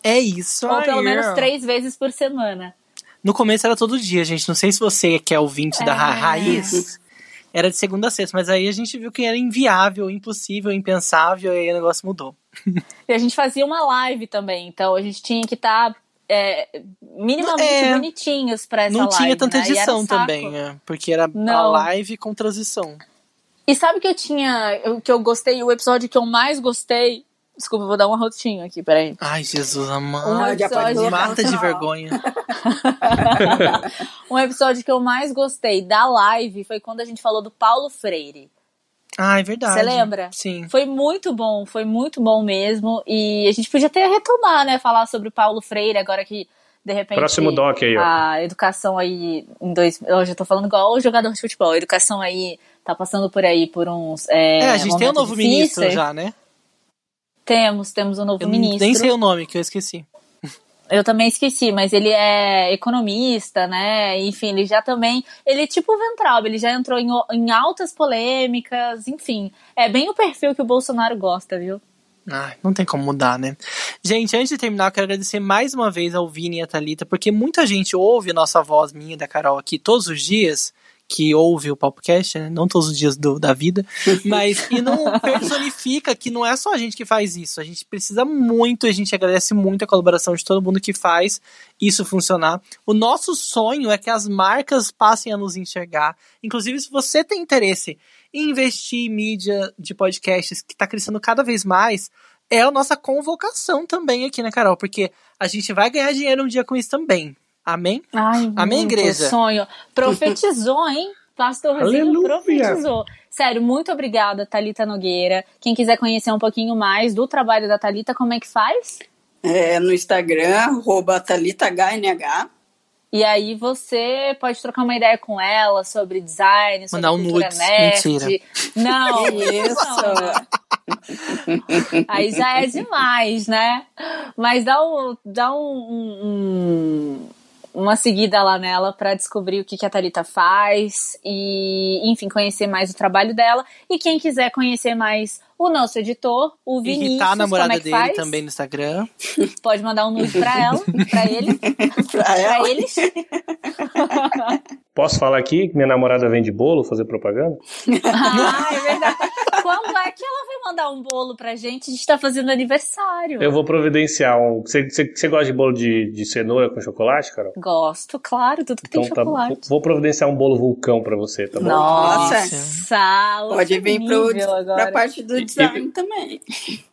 É isso Ou aí. pelo menos três vezes por semana. No começo era todo dia, gente. Não sei se você que é ouvinte da Ra- É. raiz. Era de segunda a sexta, mas aí a gente viu que era inviável, impossível, impensável, e aí o negócio mudou. E a gente fazia uma live também, então a gente tinha que estar minimamente É. bonitinhos pra essa não live. tinha tanta né? Edição um também, é, porque era a Não. live com transição. E sabe que eu tinha, o que eu gostei, o episódio que eu mais gostei. Desculpa, eu vou dar um arrotinho aqui, peraí. Ai, Jesus amado. Um episódio-. Mata de vergonha. <laughs> Um episódio que eu mais gostei da live foi quando a gente falou do Paulo Freire. Ah, é verdade. Você lembra? Sim. Foi muito bom, foi muito bom mesmo. E a gente podia até retomar, né? Falar sobre o Paulo Freire, agora que de repente. Próximo doc aí, ó. A educação aí em dois. Hoje eu tô falando igual o jogador de futebol. A educação aí tá passando por aí por uns. É, É, a gente tem um novo ministro já, né? Temos, temos um novo Eu ministro. nem sei o nome, que eu esqueci. Eu também esqueci, mas ele é economista, né? Enfim, ele já também. Ele é tipo o Ventralbe, ele já entrou em, em altas polêmicas, enfim. É bem o perfil que o Bolsonaro gosta, viu? Ai, não tem como mudar, né? Gente, antes de terminar, eu quero agradecer mais uma vez ao Vini e a Thalita, porque muita gente ouve a nossa voz, minha da Carol aqui todos os dias, que ouve o podcast, né? Não todos os dias do- da vida, <laughs> mas e não personifica que não é só a gente que faz isso. A gente precisa muito, a gente agradece muito a colaboração de todo mundo que faz isso funcionar. O nosso sonho é que as marcas passem a nos enxergar. Inclusive, se você tem interesse em investir em mídia de podcasts que está crescendo cada vez mais, é a nossa convocação também aqui, né, Carol? Porque a gente vai ganhar dinheiro um dia com isso também. Amém? Ai, Amém, muito igreja? sonho. Profetizou, hein? Pastorzinho profetizou. Sério, muito obrigada, Thalita Nogueira. Quem quiser conhecer um pouquinho mais do trabalho da Thalita, como é que faz? É, no Instagram, arroba ThalitaHNH. E aí você pode trocar uma ideia com ela sobre design, sobre Mandar um cultura nudes. nerd. Mentira. Não, <laughs> isso? Aí já é demais, né? Mas dá um, dá um, um- uma seguida lá nela pra descobrir o que, que a Thalita faz e, enfim, conhecer mais o trabalho dela. E quem quiser conhecer mais o nosso editor, o Vinícius, Irritar a namorada como é que dele faz? também no Instagram. <laughs> Pode mandar um nude pra ela, pra ele, <laughs> Pra pra ela. eles. Posso falar aqui que minha namorada vende bolo, fazer propaganda? <laughs> Ah, é verdade. Quando é que ela vai mandar um bolo pra gente? A gente tá fazendo aniversário. Eu vou providenciar um. Você, você, você gosta de bolo de, de cenoura com chocolate, Carol? Gosto, claro, tudo que tem Então tá, chocolate. vou providenciar um bolo vulcão pra você, tá bom? Nossa. Nossa, Pode vir pro, agora. pra parte do design também.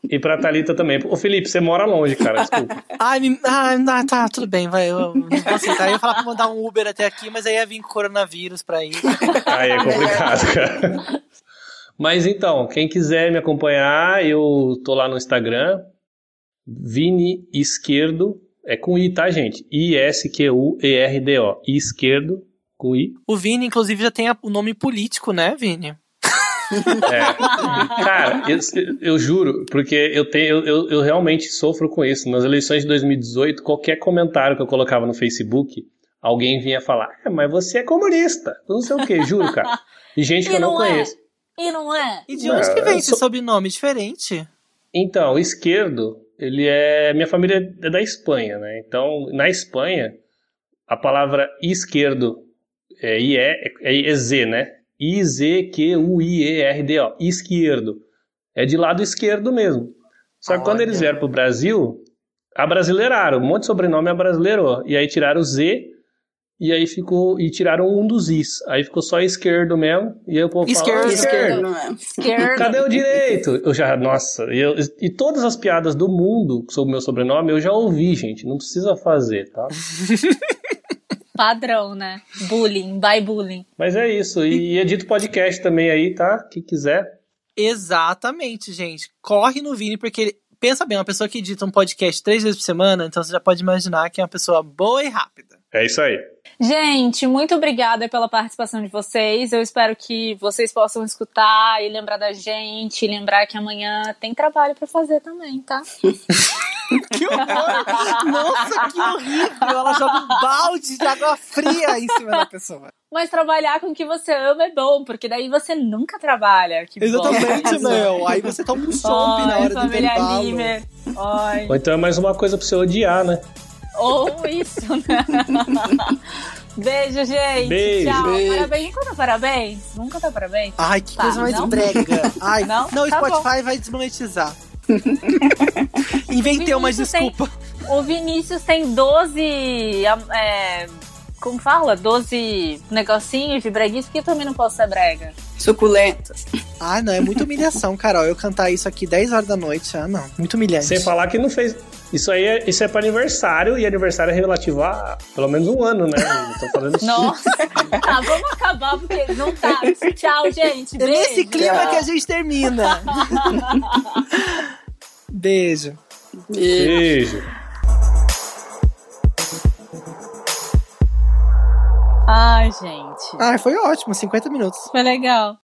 E pra Thalita também. Ô Felipe, você mora longe, cara, desculpa. <laughs> Ai, me... ah, não, tá, tudo bem, vai. Eu, eu aceitar. Eu ia falar pra mandar um Uber até aqui, mas aí ia vir com coronavírus pra ir. Aí é complicado, cara. <laughs> Mas então, quem quiser me acompanhar, eu tô lá no Instagram, Vini Esquerdo, é com I, tá, gente? I-S-Q-U-E-R-D-O. I Esquerdo, com I. O Vini, inclusive, já tem o nome político, né, Vini? É. Cara, eu, eu, juro, porque eu, tenho, eu, eu realmente sofro com isso. Nas eleições de 2018, qualquer comentário que eu colocava no Facebook, alguém vinha falar: é, mas você é comunista. Não sei o que, juro, cara. E gente que eu não, não é. conheço. E não é? E de onde não, que vem esse sou... sobrenome diferente? Então, esquerdo, ele é. Minha família é da Espanha, né? Então, na Espanha, a palavra esquerdo é, IE, é, é Z, né? I-Z-Q-U-I-E-R-D-O, esquerdo. É de lado esquerdo mesmo. Só que Olha. quando eles vieram pro Brasil, abrasileiraram, um monte de sobrenome abrasileirou. E aí tiraram o Z e aí ficou. E tiraram um dos Is. Aí ficou só esquerdo mesmo. E aí o povo esquerdo, fala, esquerdo. esquerdo. Cadê o direito? Eu já, nossa, eu, e todas as piadas do mundo sobre o meu sobrenome eu já ouvi, gente. Não precisa fazer, tá? <laughs> Padrão, né? Bullying, by bullying. Mas é isso. E edito podcast também aí, tá? Quem quiser. Exatamente, gente. Corre no Vini, porque ele. Pensa bem, uma pessoa que edita um podcast três vezes por semana, então você já pode imaginar que é uma pessoa boa e rápida. É isso aí. Gente, muito obrigada pela participação de vocês. Eu espero que vocês possam escutar e lembrar da gente, lembrar que amanhã tem trabalho para fazer também, tá? <laughs> <laughs> que horror! Nossa, que horrível! Ela joga um balde de água fria em cima da pessoa. Mas trabalhar com o que você ama é bom, porque daí você nunca trabalha. Que Exatamente, bom. <laughs> meu. Aí você toma um chopp na hora do intervalo. Ou então é mais uma coisa pra você odiar, né? Ou isso, né? <laughs> Beijo, gente. Beijo. Tchau. Beijo. Parabéns. Nunca dá parabéns? Nunca dá parabéns? Ai, que tá, coisa mais não? brega. Ai, não, não tá Spotify bom. vai desmonetizar. <laughs> Inventei uma desculpa. Tem, o Vinícius tem 12. É, como fala? 12 negocinhos de breguice, porque eu também não posso ser brega. Suculentas. Ah, não, é muita humilhação, Carol. Eu cantar isso aqui 10 horas da noite, ah, não. Muito humilhante. Sem falar que não fez. Isso aí é, isso é para aniversário e aniversário é relativo a pelo menos um ano, né? Tô falando isso. Nossa! tá, vamos acabar porque não tá. Tchau, gente. Beijo. É nesse clima Tchau. que a gente termina. <laughs> Beijo. Beijo. Ai, gente. Ai, foi ótimo, 50 minutos. Foi legal.